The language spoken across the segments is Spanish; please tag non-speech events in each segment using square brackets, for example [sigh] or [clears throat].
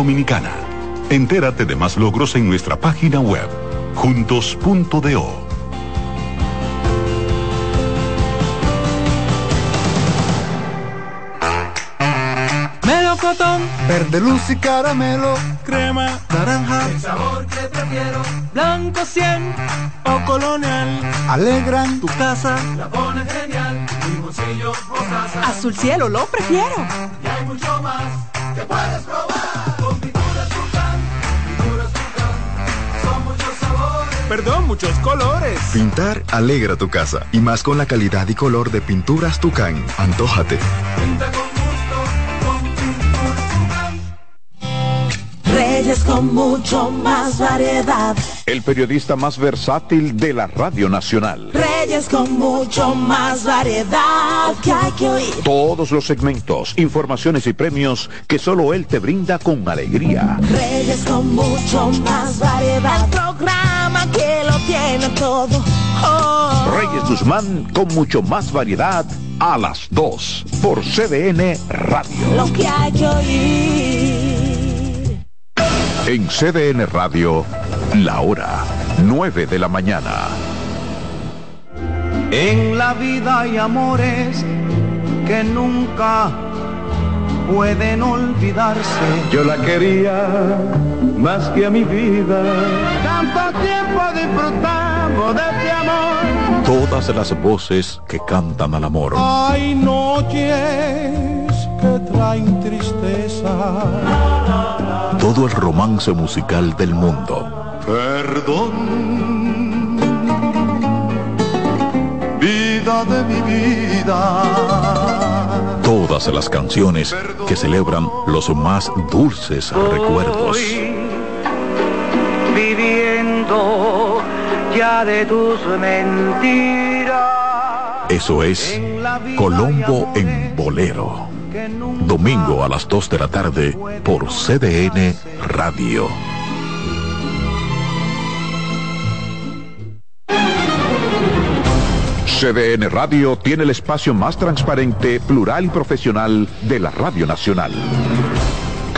Dominicana. Entérate de más logros en nuestra página web, juntos.do. Melocotón, verde luz y caramelo, crema, naranja, el sabor que prefiero, blanco 100 o colonial, alegran. Tu casa, la pone genial, limoncillo, mostaza, azul cielo lo prefiero, y hay mucho más que puedes probar, perdón, muchos colores. Pintar alegra tu casa, y más con la calidad y color de pinturas Tucán, antójate. pinta con. Reyes con mucho más variedad. El periodista más versátil de la Radio Nacional. Reyes con mucho más variedad que hay que oír. Todos los segmentos, informaciones y premios que solo él te brinda con alegría. Reyes con mucho más variedad. El programa todo. Oh. Reyes Guzmán con mucho más variedad a las 2 por CDN Radio. Lo que hay que oír. En CDN Radio, la hora 9 de la mañana. En la vida hay amores que nunca pueden olvidarse. Yo la quería más que a mi vida. Tanto tiempo disfrutamos de este amor. Todas las voces que cantan al amor. Hay noches que traen tristeza. Todo el romance musical del mundo. Perdón, vida de mi vida. Todas las canciones que celebran los más dulces recuerdos. Ya de tus mentiras. Eso es Colombo en Bolero. Domingo a las 2 de la tarde por CDN Radio. CDN Radio tiene el espacio más transparente, plural y profesional de la Radio Nacional.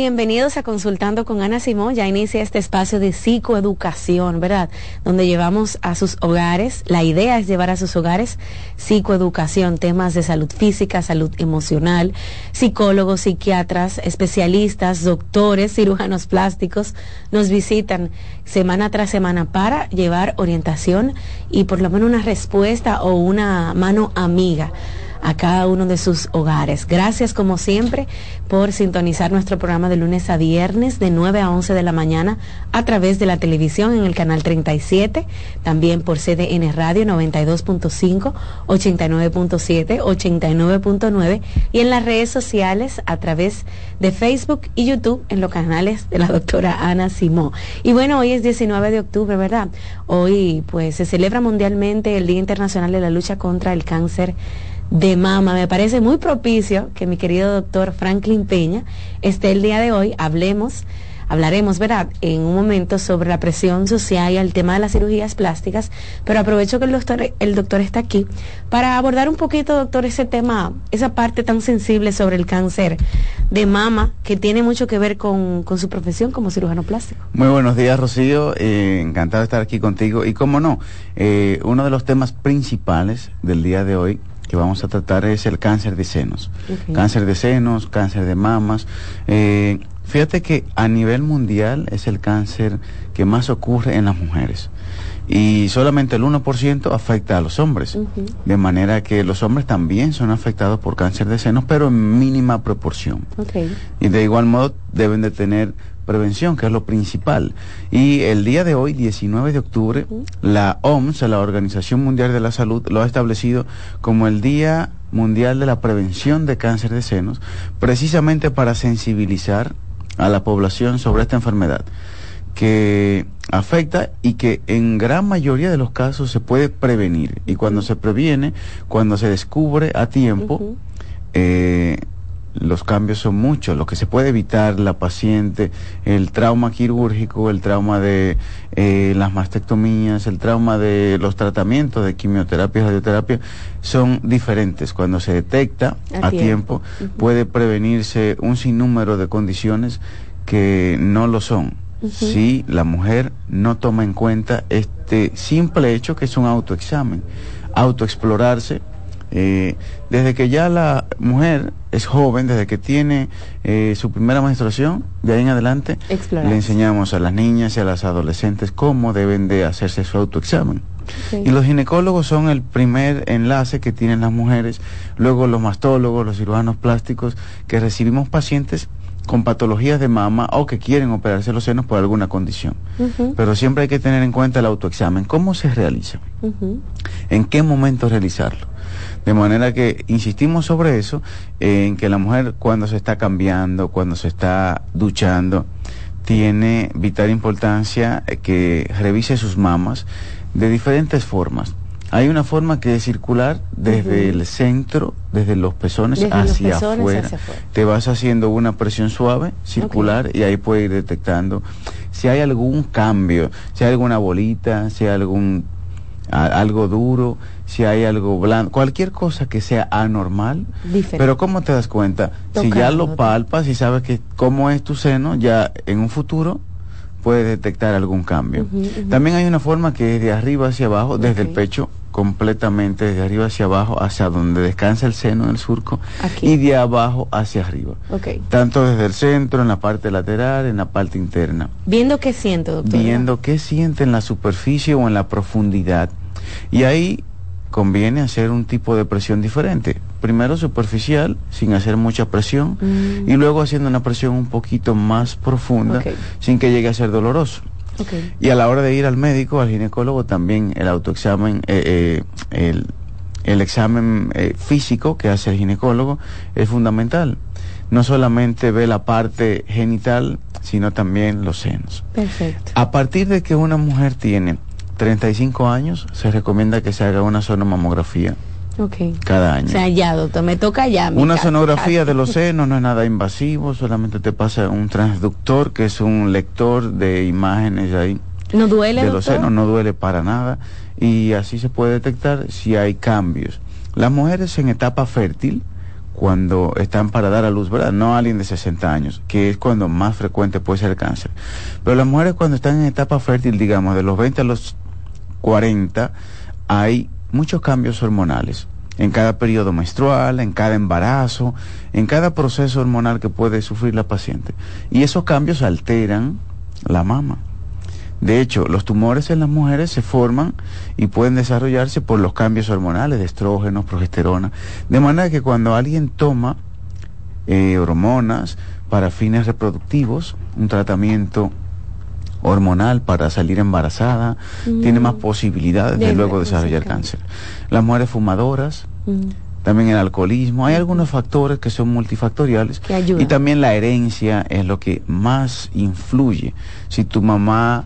bienvenidos a Consultando con Ana Simón. Ya inicia este espacio de psicoeducación, ¿verdad? Donde llevamos a sus hogares, la idea es llevar a sus hogares psicoeducación, temas de salud física, salud emocional, psicólogos, psiquiatras, especialistas, doctores, cirujanos plásticos, nos visitan semana tras semana para llevar orientación y por lo menos una respuesta o una mano amiga a cada uno de sus hogares. Gracias como siempre por sintonizar nuestro programa de lunes a viernes de 9 a 11 de la mañana a través de la televisión en el canal 37, también por CDN Radio 92.5, 89.7, 89.9 y en las redes sociales a través de Facebook y YouTube en los canales de la doctora Ana Simó. Y bueno, hoy es 19 de octubre, ¿verdad? Hoy pues se celebra mundialmente el Día Internacional de la Lucha contra el Cáncer de mama. Me parece muy propicio que mi querido doctor Franklin Peña esté el día de hoy. Hablemos, hablaremos, ¿verdad?, en un momento sobre la presión social y el tema de las cirugías plásticas, pero aprovecho que el doctor, el doctor está aquí para abordar un poquito, doctor, ese tema, esa parte tan sensible sobre el cáncer de mama que tiene mucho que ver con, su profesión como cirujano plástico. Muy buenos días, Rocío. Eh, encantado de estar aquí contigo. Y cómo no, eh, uno de los temas principales del día de hoy que vamos a tratar es el cáncer de senos. Cáncer de senos, cáncer de mamas. Eh, fíjate que a nivel mundial es el cáncer que más ocurre en las mujeres. Y solamente el 1% afecta a los hombres. De manera que los hombres también son afectados por cáncer de senos, pero en mínima proporción. Y de igual modo deben de tener prevención, que es lo principal. Y el día de hoy, 19 de octubre, la OMS, la Organización Mundial de la Salud, lo ha establecido como el Día Mundial de la Prevención de Cáncer de Senos, precisamente para sensibilizar a la población sobre esta enfermedad que afecta y que en gran mayoría de los casos se puede prevenir. Y cuando se previene, cuando se descubre a tiempo, eh, los cambios son muchos, lo que se puede evitar la paciente, el trauma quirúrgico, el trauma de eh, las mastectomías, el trauma de los tratamientos de quimioterapia y radioterapia son diferentes. Cuando se detecta a, tiempo, puede prevenirse un sinnúmero de condiciones que no lo son. Si la mujer no toma en cuenta este simple hecho que es un autoexamen, autoexplorarse, eh, desde que ya la mujer es joven, desde que tiene eh, su primera menstruación, de ahí en adelante, le enseñamos a las niñas y a las adolescentes cómo deben de hacerse su autoexamen. Y los ginecólogos son el primer enlace que tienen las mujeres, luego los mastólogos, los cirujanos plásticos, que recibimos pacientes con patologías de mama o que quieren operarse los senos por alguna condición. Pero siempre hay que tener en cuenta el autoexamen. ¿Cómo se realiza? ¿En qué momento realizarlo? De manera que insistimos sobre eso, en que la mujer cuando se está cambiando, cuando se está duchando, tiene vital importancia que revise sus mamas de diferentes formas. Hay una forma que es circular desde el centro, desde los pezones, hacia, afuera. Te vas haciendo una presión suave, circular, y ahí puedes ir detectando si hay algún cambio, si hay alguna bolita, si hay algún algo duro, si hay algo blando, cualquier cosa que sea anormal. Diferente. Pero ¿cómo te das cuenta? si ya lo palpas y sabes que cómo es tu seno, ya en un futuro puedes detectar algún cambio. También hay una forma que es de arriba hacia abajo, desde el pecho completamente, desde arriba hacia abajo, hacia donde descansa el seno en el surco, Aquí. y de abajo hacia arriba. Ok. Tanto desde el centro, en la parte lateral, en la parte interna Viendo qué siento, doctor. viendo qué siente en la superficie o en la profundidad. Y ahí conviene hacer un tipo de presión diferente. Primero superficial, sin hacer mucha presión, Mm. y luego haciendo una presión un poquito más profunda, sin que llegue a ser doloroso. Y a la hora de ir al médico, al ginecólogo, también el autoexamen, eh, eh, el, el examen eh, físico que hace el ginecólogo es fundamental. No solamente ve la parte genital, sino también los senos. Perfecto. A partir de que una mujer tiene 35 años, se recomienda que se haga una sonomamografía Ok. cada año. O sea, ya, doctor, me toca ya. Una caso, sonografía de los [laughs] senos no es nada invasivo, solamente te pasa un transductor, que es un lector de imágenes ahí ¿No duele, de los senos, no duele para nada y así se puede detectar si hay cambios. Las mujeres en etapa fértil, cuando están para dar a luz, ¿verdad? No alguien de 60 años, que es cuando más frecuente puede ser el cáncer. Pero las mujeres cuando están en etapa fértil, digamos, de los 20 a los 40, hay muchos cambios hormonales. En cada periodo menstrual, en cada embarazo, en cada proceso hormonal que puede sufrir la paciente. Y esos cambios alteran la mama. De hecho, los tumores en las mujeres se forman y pueden desarrollarse por los cambios hormonales de estrógenos, progesterona. De manera que cuando alguien toma eh, hormonas para fines reproductivos, un tratamiento hormonal para salir embarazada, Mm. tiene más posibilidades de, De luego desarrollar diagnosticar. cáncer. Las mujeres fumadoras, Mm. también el alcoholismo, hay algunos factores que son multifactoriales Que y también la herencia es lo que más influye. Si tu mamá,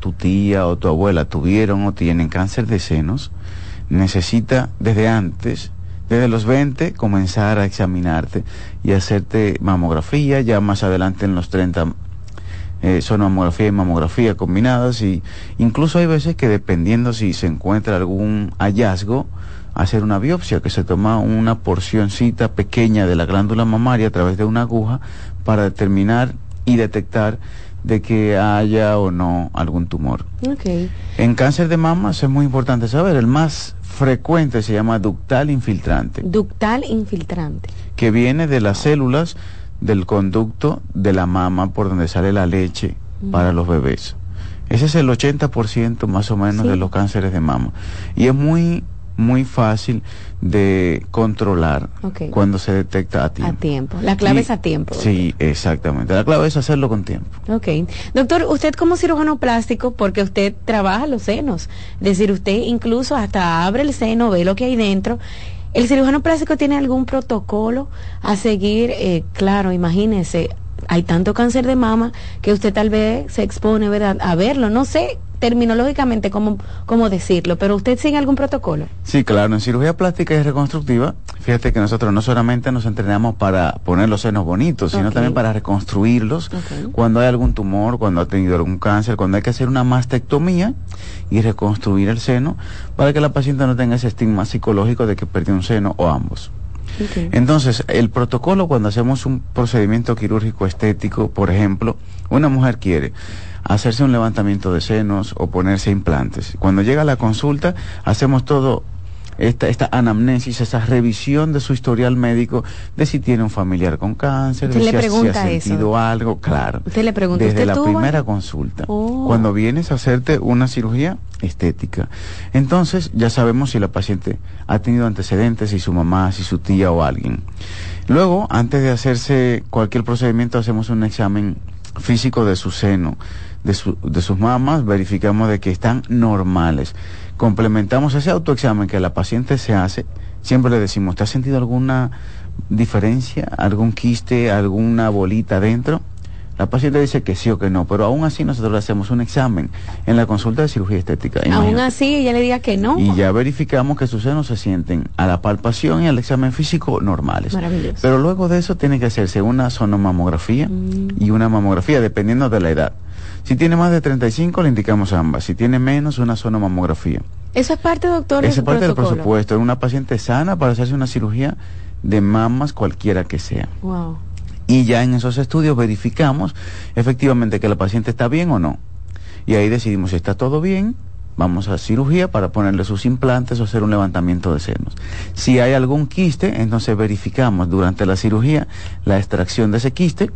tu tía o tu abuela tuvieron o tienen cáncer de senos, necesita desde antes, desde los 20, comenzar a examinarte y hacerte mamografía, ya más adelante en los 30 eh, son mamografía y mamografía combinadas y incluso hay veces que dependiendo si se encuentra algún hallazgo, hacer una biopsia, que se toma una porcioncita pequeña de la glándula mamaria a través de una aguja para determinar y detectar de que haya o no algún tumor. Ok. En cáncer de mama eso es muy importante saber, el más frecuente se llama ductal infiltrante, Ductal infiltrante. que viene de las células del conducto de la mama por donde sale la leche Mm. para los bebés. Ese es el 80% más o menos Sí. de los cánceres de mama. Y es muy, muy fácil de controlar cuando se detecta a tiempo. A tiempo. La clave Y- es a tiempo. Sí, exactamente. La clave es hacerlo con tiempo. Ok. Doctor, usted como cirujano plástico, porque usted trabaja los senos, es decir, usted incluso hasta abre el seno, ve lo que hay dentro. ¿El cirujano plástico tiene algún protocolo a seguir? Eh, claro, imagínese, hay tanto cáncer de mama que usted tal vez se expone, ¿verdad?, a verlo. No sé terminológicamente cómo, cómo decirlo, pero usted sigue algún protocolo. Sí, claro, en cirugía plástica y reconstructiva, fíjate que nosotros no solamente nos entrenamos para poner los senos bonitos, sino también para reconstruirlos cuando hay algún tumor, cuando ha tenido algún cáncer, cuando hay que hacer una mastectomía y reconstruir el seno para que la paciente no tenga ese estigma psicológico de que perdió un seno o ambos. Entonces, el protocolo cuando hacemos un procedimiento quirúrgico estético, por ejemplo, una mujer quiere hacerse un levantamiento de senos o ponerse implantes. Cuando llega a la consulta, hacemos todo esta, esta anamnesis, esa revisión de su historial médico, de si tiene un familiar con cáncer, de le si, ha- si eso. sentido algo, claro. Usted le pregunta, Desde ¿usted la tuvo? primera consulta, Oh. cuando vienes a hacerte una cirugía estética. Entonces ya sabemos si la paciente ha tenido antecedentes, si su mamá, si su tía o alguien. Luego, antes de hacerse cualquier procedimiento, hacemos un examen físico de su seno, de, su- de sus mamas, verificamos de que están normales. Complementamos ese autoexamen que la paciente se hace, siempre le decimos, ¿te has sentido alguna diferencia, algún quiste, alguna bolita dentro? La paciente dice que sí o que no, pero aún así nosotros le hacemos un examen en la consulta de cirugía estética. Aún así ella le diga que no. Y ya verificamos que sus senos se sienten a la palpación y al examen físico normales. Maravilloso. Pero luego de eso tiene que hacerse una sonomamografía Mm. y una mamografía, dependiendo de la edad. Si tiene más de 35, le indicamos ambas. Si tiene menos, una sonomamografía. Eso es parte, doctor, Esa del es parte del presupuesto. Es una paciente sana para hacerse una cirugía de mamas cualquiera que sea. Wow. Y ya en esos estudios verificamos efectivamente que la paciente está bien o no. Y ahí decidimos si está todo bien, vamos a cirugía para ponerle sus implantes o hacer un levantamiento de senos. Si hay algún quiste, entonces verificamos durante la cirugía la extracción de ese quiste,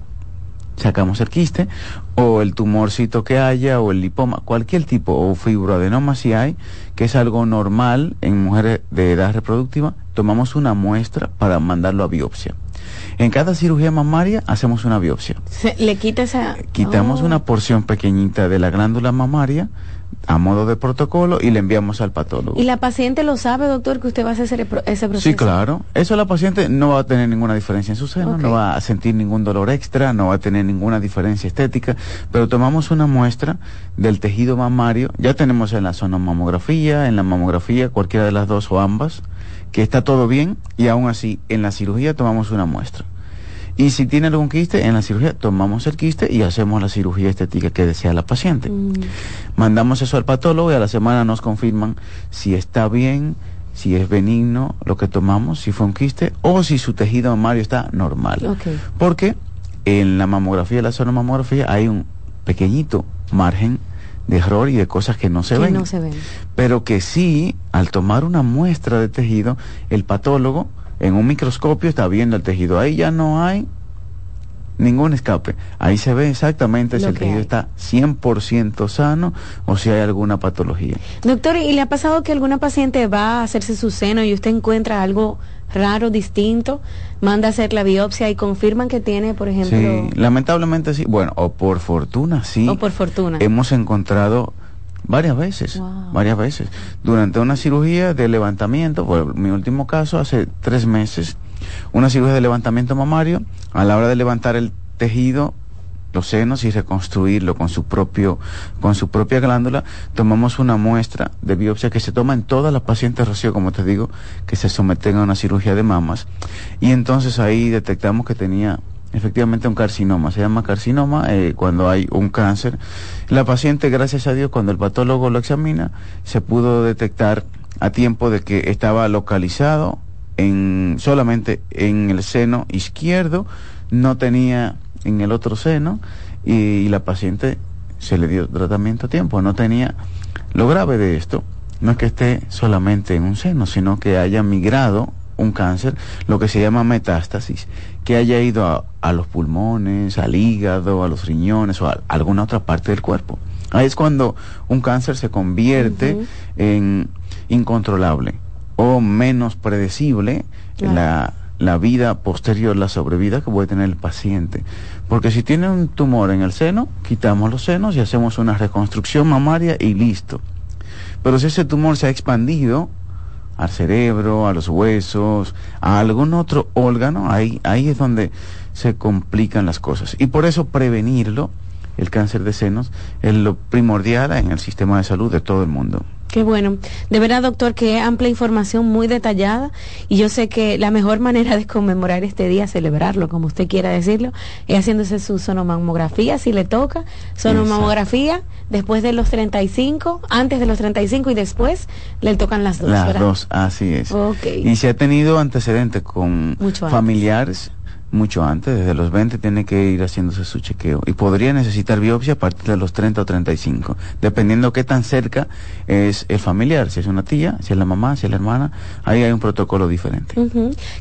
sacamos el quiste, o el tumorcito que haya, o el lipoma, cualquier tipo, o fibroadenoma si hay, que es algo normal en mujeres de edad reproductiva, tomamos una muestra para mandarlo a biopsia. En cada cirugía mamaria hacemos una biopsia. Se- le quita esa... Quitamos Oh. una porción pequeñita de la glándula mamaria a modo de protocolo y le enviamos al patólogo. ¿Y la paciente lo sabe, doctor, que usted va a hacer ese, pro- ese proceso? Sí, claro. Eso la paciente no va a tener ninguna diferencia en su seno, no va a sentir ningún dolor extra, no va a tener ninguna diferencia estética, pero tomamos una muestra del tejido mamario, ya tenemos en la sonomamografía, en la mamografía, cualquiera de las dos o ambas, que está todo bien y aún así en la cirugía tomamos una muestra. Y si tiene algún quiste, en la cirugía tomamos el quiste y hacemos la cirugía estética que desea la paciente. Mm. Mandamos eso al patólogo y a la semana nos confirman si está bien, si es benigno lo que tomamos, si fue un quiste o si su tejido mamario está normal. Porque en la mamografía, la sonomamografía, hay un pequeñito margen de error y de cosas que no se Que ven. no se ven. Pero que sí, al tomar una muestra de tejido, el patólogo en un microscopio está viendo el tejido. Ahí ya no hay ningún escape. Ahí se ve exactamente si el tejido hay. está 100% sano o si hay alguna patología. Doctor, ¿y le ha pasado que alguna paciente va a hacerse su seno y usted encuentra algo raro, distinto, manda a hacer la biopsia y confirman que tiene, por ejemplo, Sí, lamentablemente sí. Bueno, o por fortuna sí. o por fortuna? Hemos encontrado varias veces, Wow. varias veces. Durante una cirugía de levantamiento, por mi último caso, hace tres meses, una cirugía de levantamiento mamario, a la hora de levantar el tejido, los senos y reconstruirlo con su propio, con su propia glándula, tomamos una muestra de biopsia que se toma en todas las pacientes Rocío, como te digo, que se someten a una cirugía de mamas, y entonces ahí detectamos que tenía efectivamente un carcinoma, se llama carcinoma eh, cuando hay un cáncer. La paciente, gracias a Dios, cuando el patólogo lo examina, se pudo detectar a tiempo de que estaba localizado en solamente en el seno izquierdo, no tenía en el otro seno y, y la paciente se le dio tratamiento a tiempo, no tenía lo grave de esto. No es que esté solamente en un seno, sino que haya migrado un cáncer, lo que se llama metástasis, que haya ido a, a los pulmones, al hígado, a los riñones o a alguna otra parte del cuerpo. Ahí es cuando un cáncer se convierte en incontrolable o menos predecible Claro. la, la vida posterior, la sobrevida que puede tener el paciente. Porque si tiene un tumor en el seno, quitamos los senos y hacemos una reconstrucción mamaria y listo. Pero si ese tumor se ha expandido al cerebro, a los huesos, a algún otro órgano, ahí, ahí es donde se complican las cosas. Y por eso prevenirlo, el cáncer de senos, es lo primordial en el sistema de salud de todo el mundo. Qué bueno. De verdad, doctor, que amplia información muy detallada y yo sé que la mejor [laughs] manera de conmemorar este día, celebrarlo, como usted quiera decirlo, es haciéndose su sonomamografía, si le toca, sonomamografía después de los 35, antes de los 35 y después le tocan las dos, Las ¿verdad? dos, así es. Ok. Y si ha tenido antecedentes con Mucho familiares, mucho antes, desde los 20 tiene que ir haciéndose su chequeo. Y podría necesitar biopsia a partir de los 30 o 35, dependiendo qué tan cerca es el familiar, si es una tía, si es la mamá, si es la hermana, ahí hay un protocolo diferente.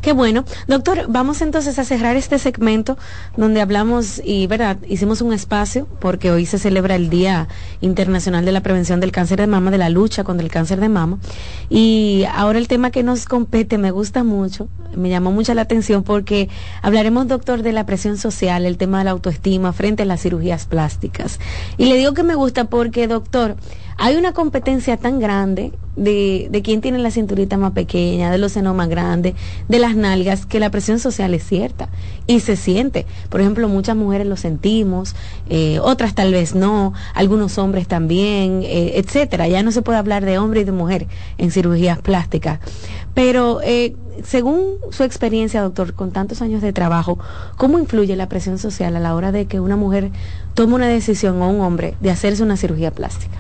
Qué bueno. Doctor, vamos entonces a cerrar este segmento donde hablamos y, ¿verdad? Hicimos un espacio porque hoy se celebra el Día Internacional de la Prevención del Cáncer de Mama, de la lucha contra el cáncer de mama. Y ahora el tema que nos compete me gusta mucho, me llamó mucho la atención porque hablaremos, doctor, de la presión social, el tema de la autoestima frente a las cirugías plásticas. Y le digo que me gusta porque, doctor, hay una competencia tan grande de, de quién tiene la cinturita más pequeña, de los senos más grandes, de las nalgas, que la presión social es cierta y se siente. Por ejemplo, muchas mujeres lo sentimos, eh, otras tal vez no, algunos hombres también, eh, etcétera. Ya no se puede hablar de hombre y de mujer en cirugías plásticas. Pero eh, según su experiencia, doctor, con tantos años de trabajo, ¿cómo influye la presión social a la hora de que una mujer tome una decisión o un hombre de hacerse una cirugía plástica?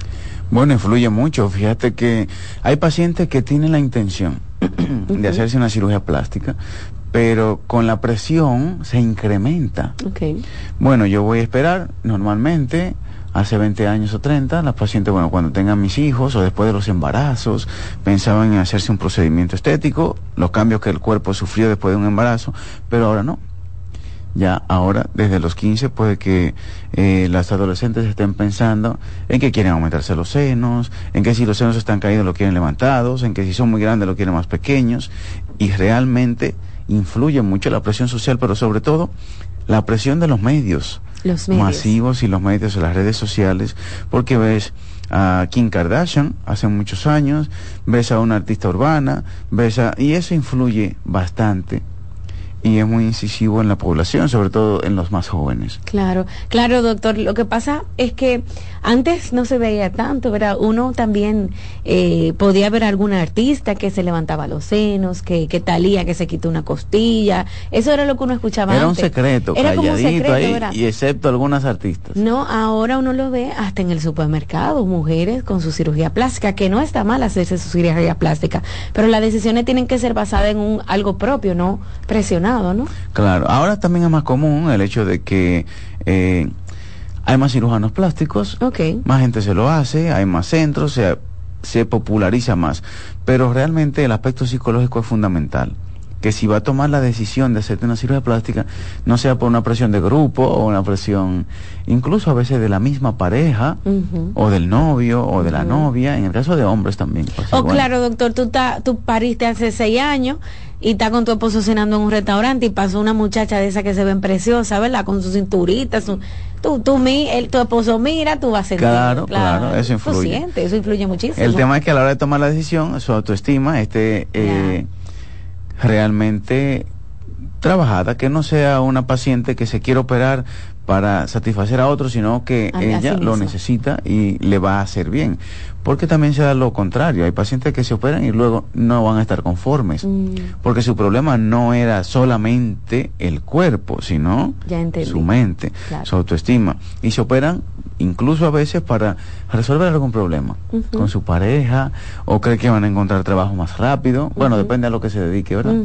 Bueno, influye mucho. Fíjate que hay pacientes que tienen la intención [clears throat] de hacerse una cirugía plástica, pero con la presión se incrementa. Okay. Bueno, yo voy a esperar normalmente hace 20 años o 30, las pacientes, bueno, cuando tengan mis hijos o después de los embarazos, pensaban en hacerse un procedimiento estético, los cambios que el cuerpo sufrió después de un embarazo, pero ahora no. Ya ahora, desde los 15, puede que eh, las adolescentes estén pensando en que quieren aumentarse los senos, en que si los senos están caídos lo quieren levantados, en que si son muy grandes lo quieren más pequeños, y realmente influye mucho la presión social, pero sobre todo la presión de los medios, los medios. masivos y los medios de las redes sociales, porque ves a Kim Kardashian hace muchos años, ves a una artista urbana, ves a... y eso influye bastante y es muy incisivo en la población, sobre todo en los más jóvenes. Claro, claro, doctor. Lo que pasa es que antes no se veía tanto, ¿verdad? Uno también eh, podía ver a algún artista que se levantaba los senos, que, que talía, que se quitó una costilla. Eso era lo que uno escuchaba era antes. Un secreto, era como un secreto, ahí, ¿verdad? y excepto algunas artistas. No, ahora uno lo ve hasta en el supermercado, mujeres con su cirugía plástica, que no está mal hacerse su cirugía plástica, pero las decisiones tienen que ser basadas en un algo propio, no Claro, ahora también es más común el hecho de que eh, hay más cirujanos plásticos, okay. más gente se lo hace, hay más centros, se, se populariza más, pero realmente el aspecto psicológico es fundamental que si va a tomar la decisión de hacerte una cirugía plástica, no sea por una presión de grupo o una presión incluso a veces de la misma pareja uh -huh. o del novio o de la Uh -huh. novia, en el caso de hombres también. pasa Oh, igual. claro, doctor, tú, ta- tú pariste hace seis años y está con tu esposo cenando en un restaurante y pasó una muchacha de esa que se ven preciosa, ¿verdad? Con su cinturita, su... Tú, tú, mi, el, tu esposo mira, tú vas a sentir. Claro, claro, eso influye. Tú sientes, eso influye muchísimo. El tema es que a la hora de tomar la decisión, su autoestima esté eh, realmente trabajada, que no sea una paciente que se quiere operar para satisfacer a otro, sino que A- ella lo necesita y le va a hacer bien. Porque también se da lo contrario, hay pacientes que se operan y luego no van a estar conformes, Mm, porque su problema no era solamente el cuerpo, sino su mente, Claro. su autoestima. Y se operan incluso a veces para resolver algún problema con su pareja o cree que van a encontrar trabajo más rápido. Bueno, depende a lo que se dedique, ¿verdad?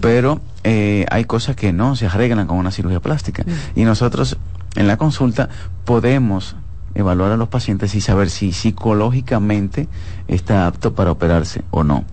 Pero eh, hay cosas que no se arreglan con una cirugía plástica. Y nosotros en la consulta podemos evaluar a los pacientes y saber si psicológicamente está apto para operarse o no.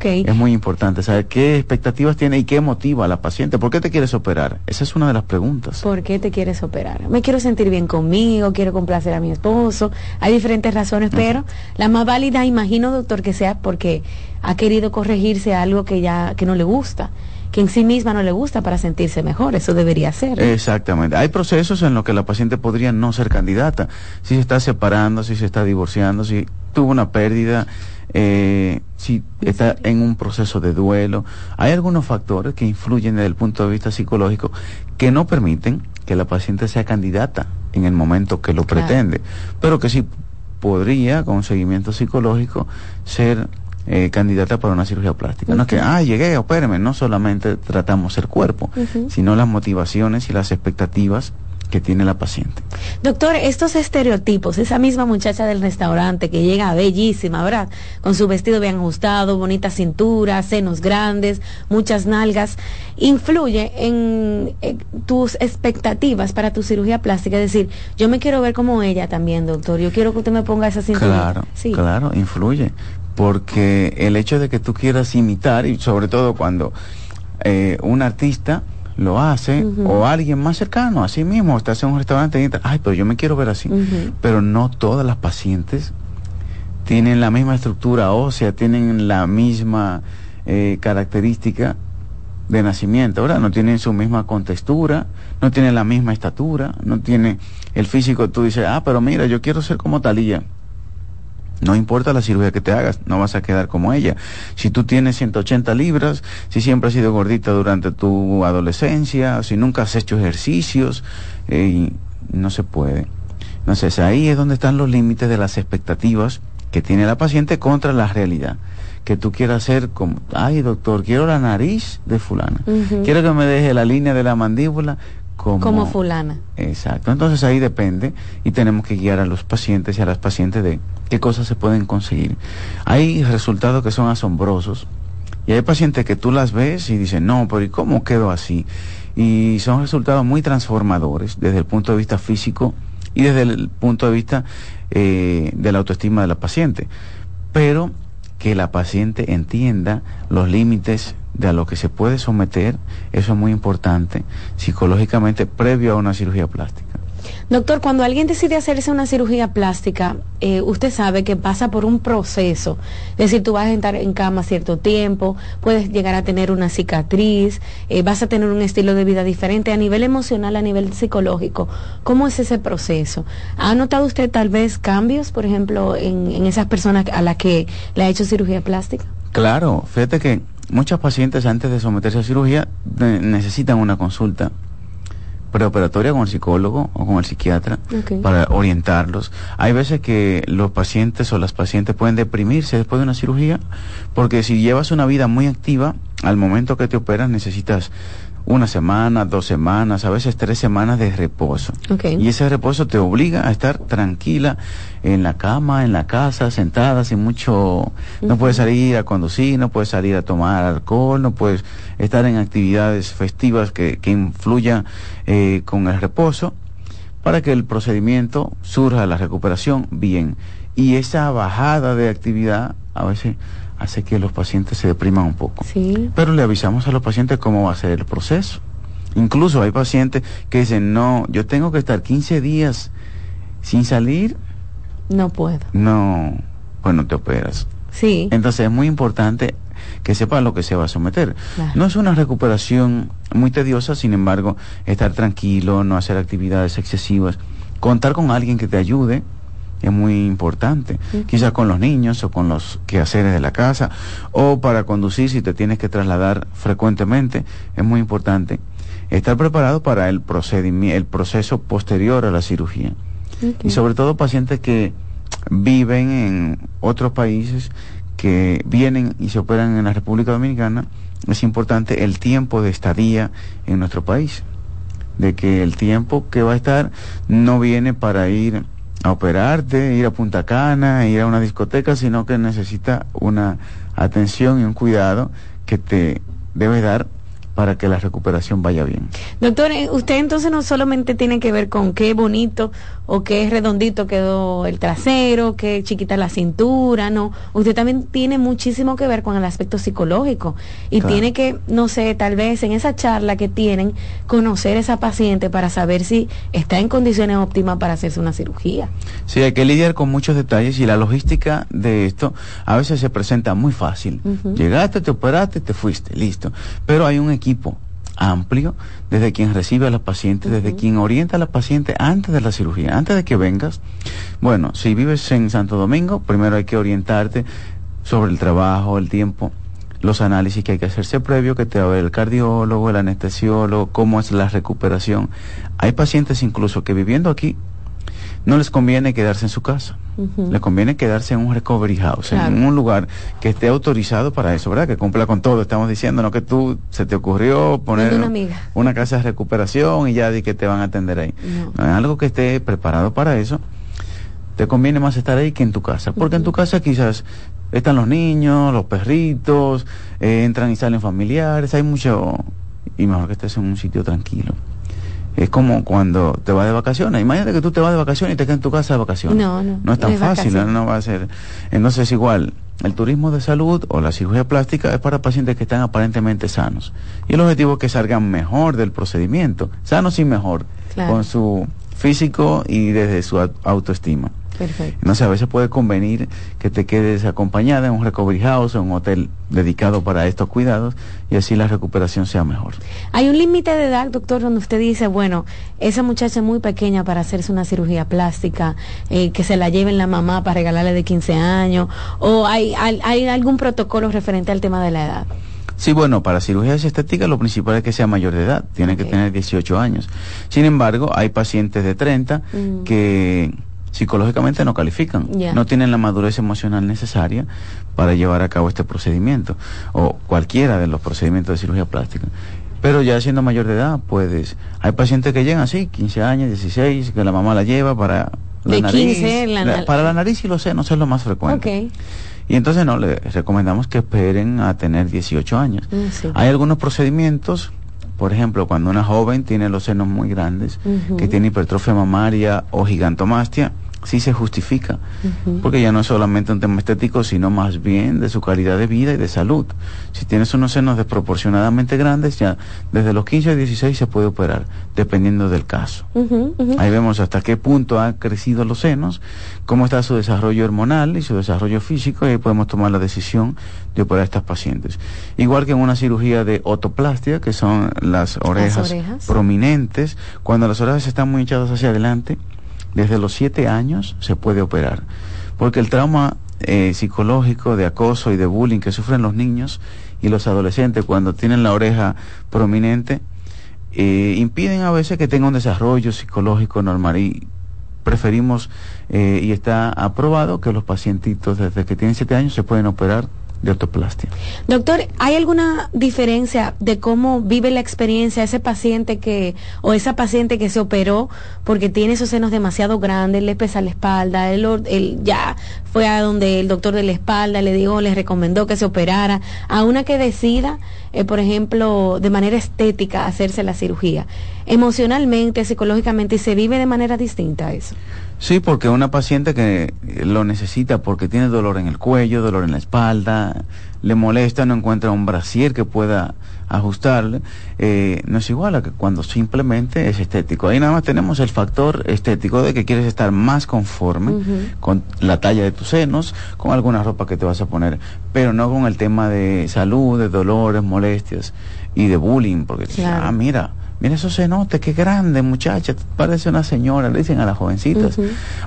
Es muy importante saber qué expectativas tiene y qué motiva a la paciente. ¿Por qué te quieres operar? Esa es una de las preguntas. ¿Por qué te quieres operar? Me quiero sentir bien conmigo, quiero complacer a mi esposo. Hay diferentes razones, pero la más válida, imagino, doctor, que sea porque ha querido corregirse algo que ya que no le gusta, que en sí misma no le gusta para sentirse mejor. Eso debería ser. Exactamente. Hay procesos en los que la paciente podría no ser candidata. Si se está separando, si se está divorciando, si tuvo una pérdida, eh, si está en un proceso de duelo. Hay algunos factores que influyen desde el punto de vista psicológico que no permiten que la paciente sea candidata en el momento que lo Claro. pretende, pero que sí podría, con seguimiento psicológico, ser eh, candidata para una cirugía plástica. No es que, ah, llegué, opéreme. No solamente tratamos el cuerpo, sino las motivaciones y las expectativas que tiene la paciente. Doctor, estos estereotipos, esa misma muchacha del restaurante que llega bellísima, ¿verdad? Con su vestido bien ajustado, bonita cintura, senos grandes, muchas nalgas, influye en, tus expectativas para tu cirugía plástica. Es decir, yo me quiero ver como ella también, doctor. Yo quiero que usted me ponga esa cintura. Claro, Sí. claro, influye. Porque el hecho de que tú quieras imitar, y sobre todo cuando eh, un artista lo hace, o alguien más cercano, así mismo, estás en un restaurante y dices, ay, pero yo me quiero ver así. Pero no todas las pacientes tienen la misma estructura ósea, tienen la misma eh, característica de nacimiento, ¿verdad? No tienen su misma contextura, no tienen la misma estatura, no tiene el físico, tú dices, ah, pero mira, yo quiero ser como Talía. No importa la cirugía que te hagas, no vas a quedar como ella. Si tú tienes 180 libras, si siempre has sido gordita durante tu adolescencia, si nunca has hecho ejercicios, eh, no se puede. Entonces ahí es donde están los límites de las expectativas que tiene la paciente contra la realidad. Que tú quieras hacer como, ay doctor, quiero la nariz de fulana, quiero que me deje la línea de la mandíbula como, como fulana. Exacto, entonces ahí depende y tenemos que guiar a los pacientes y a las pacientes de qué cosas se pueden conseguir. Hay resultados que son asombrosos y hay pacientes que tú las ves y dicen, no, pero ¿y cómo quedo así? Y son resultados muy transformadores desde el punto de vista físico y desde el punto de vista eh, de la autoestima de la paciente. Pero que la paciente entienda los límites de a lo que se puede someter, eso es muy importante psicológicamente previo a una cirugía plástica. Doctor, cuando alguien decide hacerse una cirugía plástica, eh, usted sabe que pasa por un proceso. Es decir, tú vas a estar en cama cierto tiempo, puedes llegar a tener una cicatriz, eh, vas a tener un estilo de vida diferente a nivel emocional, a nivel psicológico. ¿Cómo es ese proceso? ¿Ha notado usted tal vez cambios, por ejemplo, en, en esas personas a las que le ha hecho cirugía plástica? Claro, fíjate que muchas pacientes antes de someterse a cirugía necesitan una consulta preoperatoria con el psicólogo o con el psiquiatra para orientarlos. Hay veces que los pacientes o las pacientes pueden deprimirse después de una cirugía porque si llevas una vida muy activa, al momento que te operas necesitas una semana, dos semanas, a veces tres semanas de reposo. Y ese reposo te obliga a estar tranquila en la cama, en la casa, sentada, sin mucho... No puedes salir a conducir, no puedes salir a tomar alcohol, no puedes estar en actividades festivas que, que influyan eh, con el reposo para que el procedimiento surja la recuperación bien. Y esa bajada de actividad a veces hace que los pacientes se depriman un poco. Sí. Pero le avisamos a los pacientes cómo va a ser el proceso. Incluso hay pacientes que dicen, no, yo tengo que estar 15 días sin salir. No puedo. No, pues no te operas. Sí. Entonces es muy importante que sepa lo que se va a someter. No es una recuperación muy tediosa, sin embargo, estar tranquilo, no hacer actividades excesivas, contar con alguien que te ayude, es muy importante. Quizás con los niños o con los quehaceres de la casa o para conducir si te tienes que trasladar frecuentemente, es muy importante estar preparado para el procedimiento, el proceso posterior a la cirugía. Y sobre todo pacientes que viven en otros países que vienen y se operan en la República Dominicana, es importante el tiempo de estadía en nuestro país. De que el tiempo que va a estar no viene para ir a operarte, ir a Punta Cana, ir a una discoteca, sino que necesita una atención y un cuidado que te debe dar para que la recuperación vaya bien. Doctor, eh, usted entonces no solamente tiene que ver con qué bonito o qué redondito quedó el trasero, qué chiquita la cintura, no. Usted también tiene muchísimo que ver con el aspecto psicológico y tiene que, no sé, tal vez en esa charla que tienen, conocer a esa paciente para saber si está en condiciones óptimas para hacerse una cirugía. Sí, hay que lidiar con muchos detalles y la logística de esto a veces se presenta muy fácil. Llegaste, te operaste, te fuiste, listo. Pero hay un equipo equipo amplio, desde quien recibe a la paciente, desde quien orienta a la paciente antes de la cirugía, antes de que vengas. Bueno, si vives en Santo Domingo, primero hay que orientarte sobre el trabajo, el tiempo, los análisis que hay que hacerse previo, que te va a ver el cardiólogo, el anestesiólogo, cómo es la recuperación. Hay pacientes incluso que viviendo aquí no les conviene quedarse en su casa. Les conviene quedarse en un recovery house, en un lugar que esté autorizado para eso, ¿verdad? Que cumpla con todo. Estamos diciendo, no que tú se te ocurrió poner una, casa de recuperación y ya di que te van a atender ahí. No. es algo que esté preparado para eso. Te conviene más estar ahí que en tu casa, porque en tu casa quizás están los niños, los perritos, eh, entran y salen familiares, hay mucho y mejor que estés en un sitio tranquilo. Es como cuando te vas de vacaciones. Imagínate que tú te vas de vacaciones y te quedas en tu casa de vacaciones. No, no. No es tan fácil, no va a ser. Entonces, igual, el turismo de salud o la cirugía plástica es para pacientes que están aparentemente sanos. Y el objetivo es que salgan mejor del procedimiento, sanos y mejor, con su físico y desde su autoestima. Perfecto. No sé, a veces puede convenir que te quedes acompañada en un recovery house o un hotel dedicado para estos cuidados y así la recuperación sea mejor. ¿Hay un límite de edad, doctor, donde usted dice, bueno, esa muchacha es muy pequeña para hacerse una cirugía plástica, eh, que se la lleven la mamá para regalarle de 15 años? ¿O hay, hay, algún protocolo referente al tema de la edad? Sí, bueno, para cirugías estéticas lo principal es que sea mayor de edad, tiene que tener 18 años. Sin embargo, hay pacientes de 30 mm. que psicológicamente no califican, no tienen la madurez emocional necesaria para llevar a cabo este procedimiento o cualquiera de los procedimientos de cirugía plástica. Pero ya siendo mayor de edad, puedes. Hay pacientes que llegan así, 15 años, 16, que la mamá la lleva para la nariz. para la nariz y los senos es lo más frecuente. Y entonces no, le recomendamos que esperen a tener 18 años. Mm, Hay algunos procedimientos por ejemplo, cuando una joven tiene los senos muy grandes, que tiene hipertrofia mamaria o gigantomastia, sí se justifica, porque ya no es solamente un tema estético, sino más bien de su calidad de vida y de salud. Si tienes unos senos desproporcionadamente grandes, ya desde los 15 a 16 se puede operar, dependiendo del caso. Ahí vemos hasta qué punto han crecido los senos, cómo está su desarrollo hormonal y su desarrollo físico, y ahí podemos tomar la decisión de operar a estas pacientes. Igual que en una cirugía de otoplastia, que son las orejas, prominentes, cuando las orejas están muy hinchadas hacia adelante, desde los siete años se puede operar, porque el trauma eh, psicológico de acoso y de bullying que sufren los niños y los adolescentes cuando tienen la oreja prominente, eh, impiden a veces que tenga un desarrollo psicológico normal. Y preferimos eh, y está aprobado que los pacientitos desde que tienen siete años se pueden operar de. Doctor, ¿hay alguna diferencia de cómo vive la experiencia ese paciente que, o esa paciente que se operó porque tiene esos senos demasiado grandes, le pesa la espalda, él, ya fue a donde el doctor de la espalda le dijo, le recomendó que se operara, a una que decida, eh, por ejemplo, de manera estética hacerse la cirugía, emocionalmente, psicológicamente, y se vive de manera distinta eso? Sí, porque una paciente que lo necesita porque tiene dolor en el cuello, dolor en la espalda, le molesta, no encuentra un brasier que pueda ajustarle, eh, no es igual a que cuando simplemente es estético. Ahí nada más tenemos el factor estético de que quieres estar más conforme con la talla de tus senos, con alguna ropa que te vas a poner, pero no con el tema de salud, de dolores, molestias y de bullying, porque, ah, mira, mira esos cenotes, qué grande muchacha, parece una señora, le dicen a las jovencitas.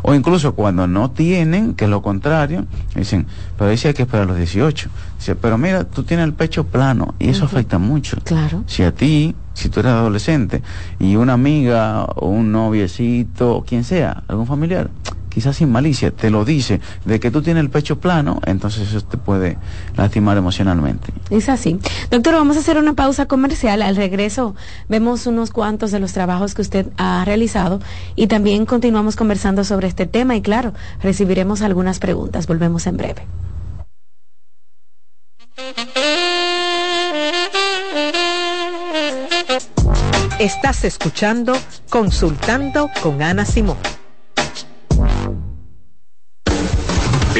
O incluso cuando no tienen, que es lo contrario, dicen, pero dice hay que esperar a los 18. Dice, pero mira, tú tienes el pecho plano y eso afecta mucho. Claro. Si a ti, si tú eres adolescente y una amiga o un noviecito o quien sea, algún familiar, quizás sin malicia, te lo dice, de que tú tienes el pecho plano, entonces eso te puede lastimar emocionalmente. Es así. Doctor, vamos a hacer una pausa comercial. Al regreso vemos unos cuantos de los trabajos que usted ha realizado y también continuamos conversando sobre este tema y claro, recibiremos algunas preguntas. Volvemos en breve. Estás escuchando Consultando con Ana Simón.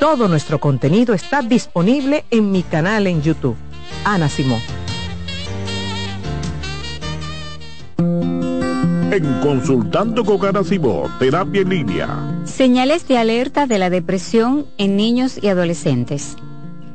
Todo nuestro contenido está disponible en mi canal en YouTube. Ana Simón. En Consultando con Ana Simón, terapia en línea. Señales de alerta de la depresión en niños y adolescentes.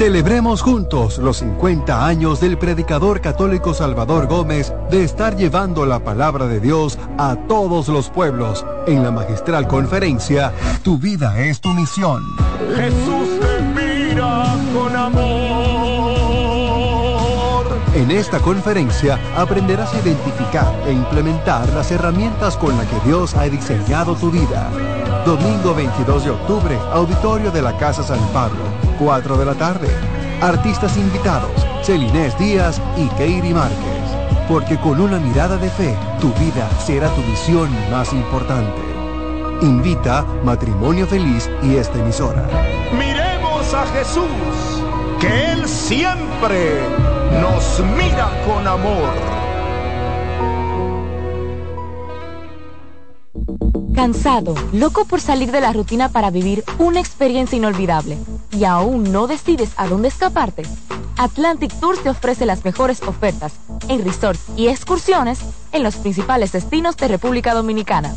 Celebremos juntos los 50 años del predicador católico Salvador Gómez de estar llevando la palabra de Dios a todos los pueblos en la magistral conferencia Tu vida es tu misión. Jesús te mira con amor. En esta conferencia aprenderás a identificar e implementar las herramientas con las que Dios ha diseñado tu vida. Domingo 22 de octubre, auditorio de la Casa San Pablo, 4 de la tarde. Artistas invitados, Celinés Díaz y Keiri Márquez. Porque con una mirada de fe, tu vida será tu misión más importante. Invita Matrimonio Feliz y esta emisora. Miremos a Jesús, que Él siempre nos mira con amor. Cansado, loco por salir de la rutina para vivir una experiencia inolvidable y aún no decides a dónde escaparte. Atlantic Tours te ofrece las mejores ofertas en resorts y excursiones en los principales destinos de República Dominicana.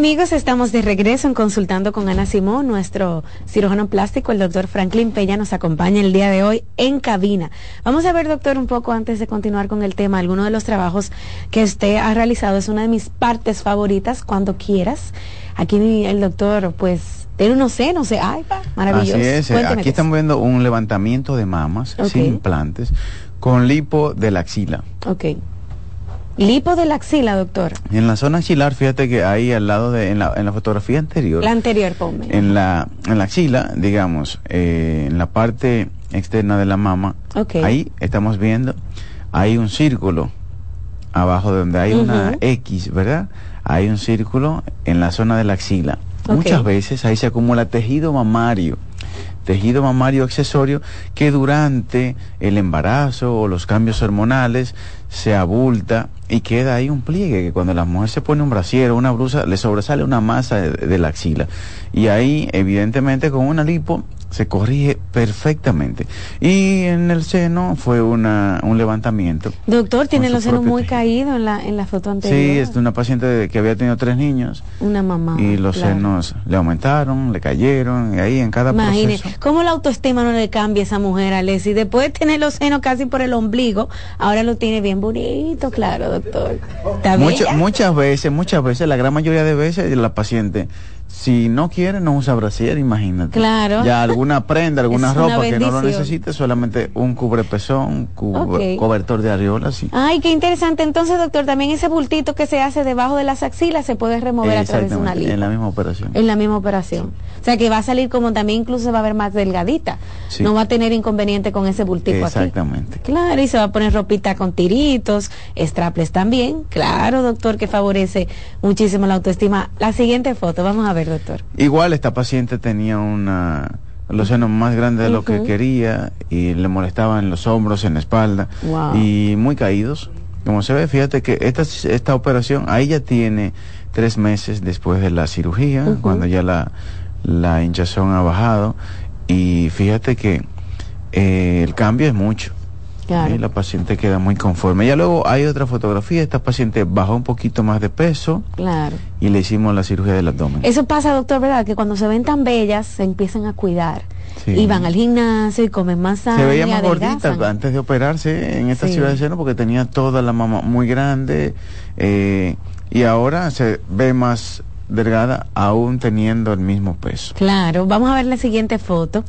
Amigos, estamos de regreso en Consultando con Ana Simón. Nuestro cirujano plástico, el doctor Franklin Peña, nos acompaña el día de hoy en cabina. Vamos a ver, doctor, un poco antes de continuar con el tema, alguno de los trabajos que usted ha realizado. Es una de mis partes favoritas, cuando quieras. Aquí el doctor, pues, tiene unos senos, sé, ay, pa, maravilloso. Así es, aquí estamos viendo un levantamiento de mamas sin implantes con lipo de la axila. Ok. Lipo de la axila, doctor. En la zona axilar, fíjate que ahí al lado de, en la, en la fotografía anterior. La anterior, ponme. En la, en la axila, digamos, eh, en la parte externa de la mama, ahí estamos viendo, hay un círculo abajo de donde hay una X, ¿verdad? Hay un círculo en la zona de la axila. Muchas veces ahí se acumula tejido mamario tejido mamario accesorio que durante el embarazo o los cambios hormonales se abulta y queda ahí un pliegue que cuando la mujer se pone un brasier o una blusa le sobresale una masa de, de la axila. Y ahí evidentemente con una lipo se corrige perfectamente. Y en el seno fue una, un levantamiento. Doctor, tiene los senos muy caídos en la, en la foto anterior. Sí, es una paciente que había tenido tres niños. Una mamá. Y los claro. senos le aumentaron, le cayeron, y ahí en cada Imagine, proceso. ¿cómo la autoestima no le cambia a esa mujer, Alessi? Después de tener los senos casi por el ombligo, ahora lo tiene bien bonito, claro, doctor. ¿Está Mucho, muchas veces, muchas veces, la gran mayoría de veces, la paciente si no quiere no usa brasier, imagínate. Claro. Ya alguna prenda, [laughs] alguna ropa que no lo necesite, solamente un cubrepezón, cubre, okay. cobertor de areola, sí. Ay, qué interesante. Entonces, doctor, también ese bultito que se hace debajo de las axilas se puede remover a través de una lipo. En la misma operación. En la misma operación. O sea que va a salir como también incluso va a ver más delgadita. Sí. No va a tener inconveniente con ese bultico Exactamente. Aquí. Claro, y se va a poner ropita con tiritos, straples también. Claro, doctor, que favorece muchísimo la autoestima. La siguiente foto, vamos a ver, doctor. Igual esta paciente tenía una los senos más grandes de lo uh -huh. que quería y le molestaban los hombros, en la espalda wow. y muy caídos. Como se ve, fíjate que esta, esta operación, ahí ya tiene tres meses después de la cirugía, uh -huh. cuando ya la, la hinchazón ha bajado y fíjate que eh, el cambio es mucho. Claro. Y la paciente queda muy conforme. Ya luego hay otra fotografía, esta paciente bajó un poquito más de peso claro. y le hicimos la cirugía del abdomen. Eso pasa, doctor, ¿verdad? Que cuando se ven tan bellas se empiezan a cuidar. Sí. Y van al gimnasio y comen más. Se veía más gordita antes de operarse en esta sí. ciudad de seno porque tenía toda la mama muy grande eh, y ahora se ve más delgada aún teniendo el mismo peso. Claro, vamos a ver la siguiente foto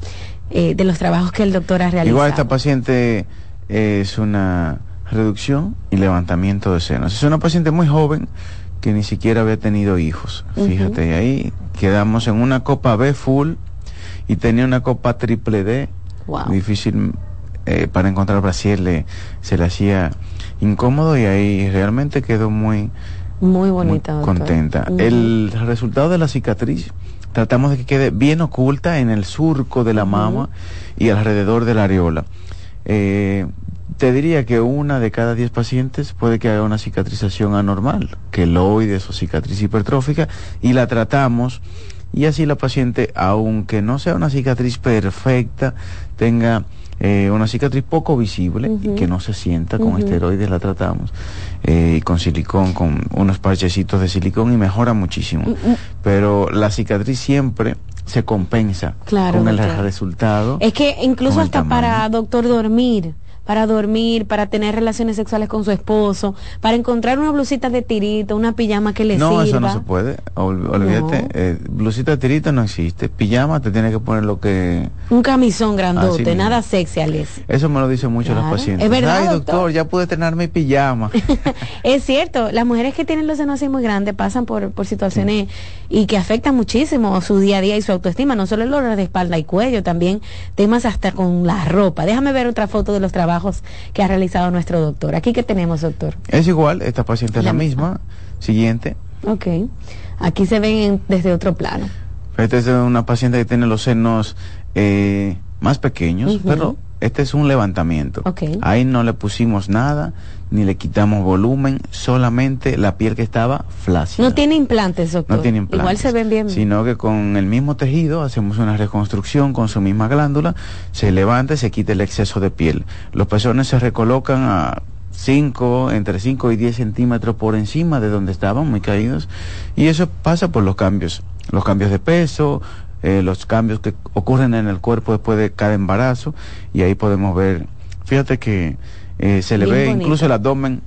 eh, de los trabajos que el doctor ha realizado. Igual esta paciente es una reducción y levantamiento de senos. Es una paciente muy joven que ni siquiera había tenido hijos. Uh -huh. Fíjate, ahí quedamos en una copa B full y tenía una copa triple D. Wow. Difícil eh, para encontrar brasier, le, se le hacía incómodo y ahí realmente quedó muy, muy bonita, muy contenta. Uh -huh. El resultado de la cicatriz tratamos de que quede bien oculta en el surco de la mama uh -huh. y alrededor de la areola. Eh, te diría que una de cada diez pacientes puede que haga una cicatrización anormal, queloides o cicatriz hipertrófica, y la tratamos y así la paciente, aunque no sea una cicatriz perfecta, tenga eh, una cicatriz poco visible uh -huh. y que no se sienta, con uh -huh. esteroides la tratamos, eh, y con silicón, con unos parchecitos de silicón y mejora muchísimo. Uh -huh. Pero la cicatriz siempre se compensa claro, con el doctor. resultado. Es que incluso hasta para doctor dormir para dormir, para tener relaciones sexuales con su esposo, para encontrar una blusita de tirito, una pijama que le no, sirva. No, eso no se puede. Ol olvídate, no. eh, blusita de tirito no existe. Pijama te tiene que poner lo que... Un camisón grandote, nada sexy, Alice. Eso me lo dicen mucho claro. los pacientes. Es verdad, Ay, doctor, doctor ya pude tener mi pijama. [laughs] es cierto, las mujeres que tienen los senos así muy grandes pasan por, por situaciones sí. y que afectan muchísimo su día a día y su autoestima, no solo el dolor de espalda y cuello, también temas hasta con la ropa. Déjame ver otra foto de los trabajos que ha realizado nuestro doctor. Aquí que tenemos, doctor. Es igual, esta paciente es la, la misma. Siguiente. Ok. Aquí se ven desde otro plano. Esta es una paciente que tiene los senos eh, más pequeños, uh -huh. pero este es un levantamiento. Okay. Ahí no le pusimos nada, ni le quitamos volumen, solamente la piel que estaba flácida. No tiene implantes, doctor. No tiene implantes. Igual se ven bien. Sino que con el mismo tejido hacemos una reconstrucción con su misma glándula, se levanta y se quita el exceso de piel. Los pezones se recolocan a 5, entre 5 y 10 centímetros por encima de donde estaban, muy caídos. Y eso pasa por los cambios. Los cambios de peso, eh, los cambios que ocurren en el cuerpo después de cada embarazo y ahí podemos ver, fíjate que eh, se le Bien ve bonito. incluso el abdomen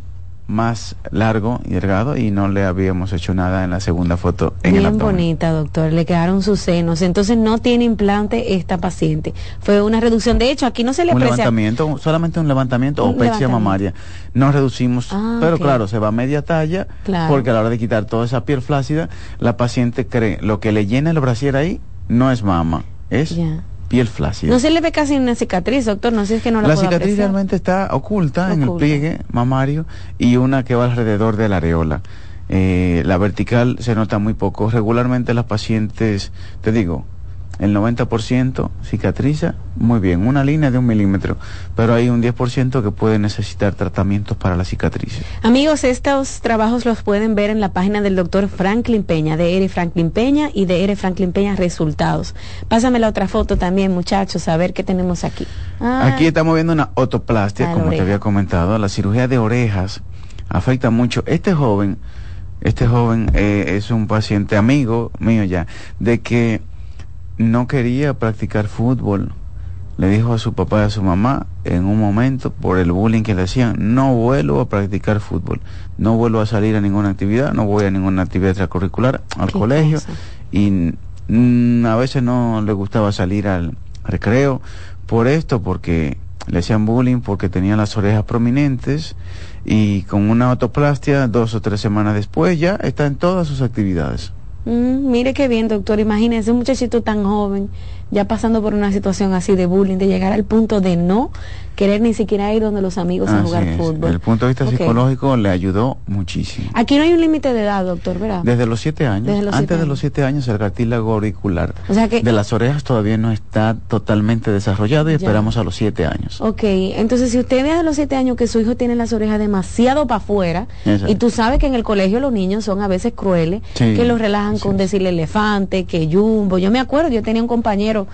más largo y delgado y no le habíamos hecho nada en la segunda foto en Bien el bonita, doctor. Le quedaron sus senos. Entonces no tiene implante esta paciente. Fue una reducción. De hecho, aquí no se le un aprecia. levantamiento, solamente un levantamiento o pexia mamaria. No reducimos, Ah, pero claro, se va a media talla Claro. porque a la hora de quitar toda esa piel flácida, la paciente cree lo que le llena el brasier ahí no es mama, es. Piel flácida. No se le ve casi una cicatriz, doctor. No sé si es que no la, la puedo cicatriz apreciar. realmente está oculta, en el Oculta. pliegue mamario y una que va alrededor de la areola. Eh, la vertical se nota muy poco. Regularmente las pacientes, te digo, el 90% cicatriza muy bien, una línea de un milímetro, pero hay un 10% que puede necesitar tratamientos para la cicatrices. Amigos, estos trabajos los pueden ver en la página del doctor Franklin Peña, de Ere Franklin Peña y de Ere Franklin Peña Resultados. Pásame la otra foto también, muchachos, a ver qué tenemos aquí. Ah. aquí estamos viendo una otoplastia, como te había comentado, la cirugía de orejas afecta mucho. Este joven, este joven eh, es un paciente amigo mío ya, de que no quería practicar fútbol. Le dijo a su papá y a su mamá en un momento, por el bullying que le hacían, no vuelvo a practicar fútbol, no vuelvo a salir a ninguna actividad, no voy a ninguna actividad extracurricular, al colegio. Y a veces no le gustaba salir al recreo por esto, porque le hacían bullying, porque tenía las orejas prominentes y con una autoplastia, dos o tres semanas después ya está en todas sus actividades. Mm, mire qué bien, doctor. Imagínese un muchachito tan joven, ya pasando por una situación así de bullying, de llegar al punto de no querer ni siquiera ir donde los amigos a jugar fútbol. Desde el punto de vista psicológico le ayudó muchísimo. Aquí no hay un límite de edad, doctor, ¿verdad? Desde los siete años. Antes de los siete años el cartílago auricular de las orejas todavía no está totalmente desarrollado y esperamos a los siete años. Ok, entonces si usted ve a los siete años que su hijo tiene las orejas demasiado para afuera y tú sabes que en el colegio los niños son a veces crueles, que los relajan con decirle elefante, que jumbo. Yo me acuerdo, yo tenía un compañero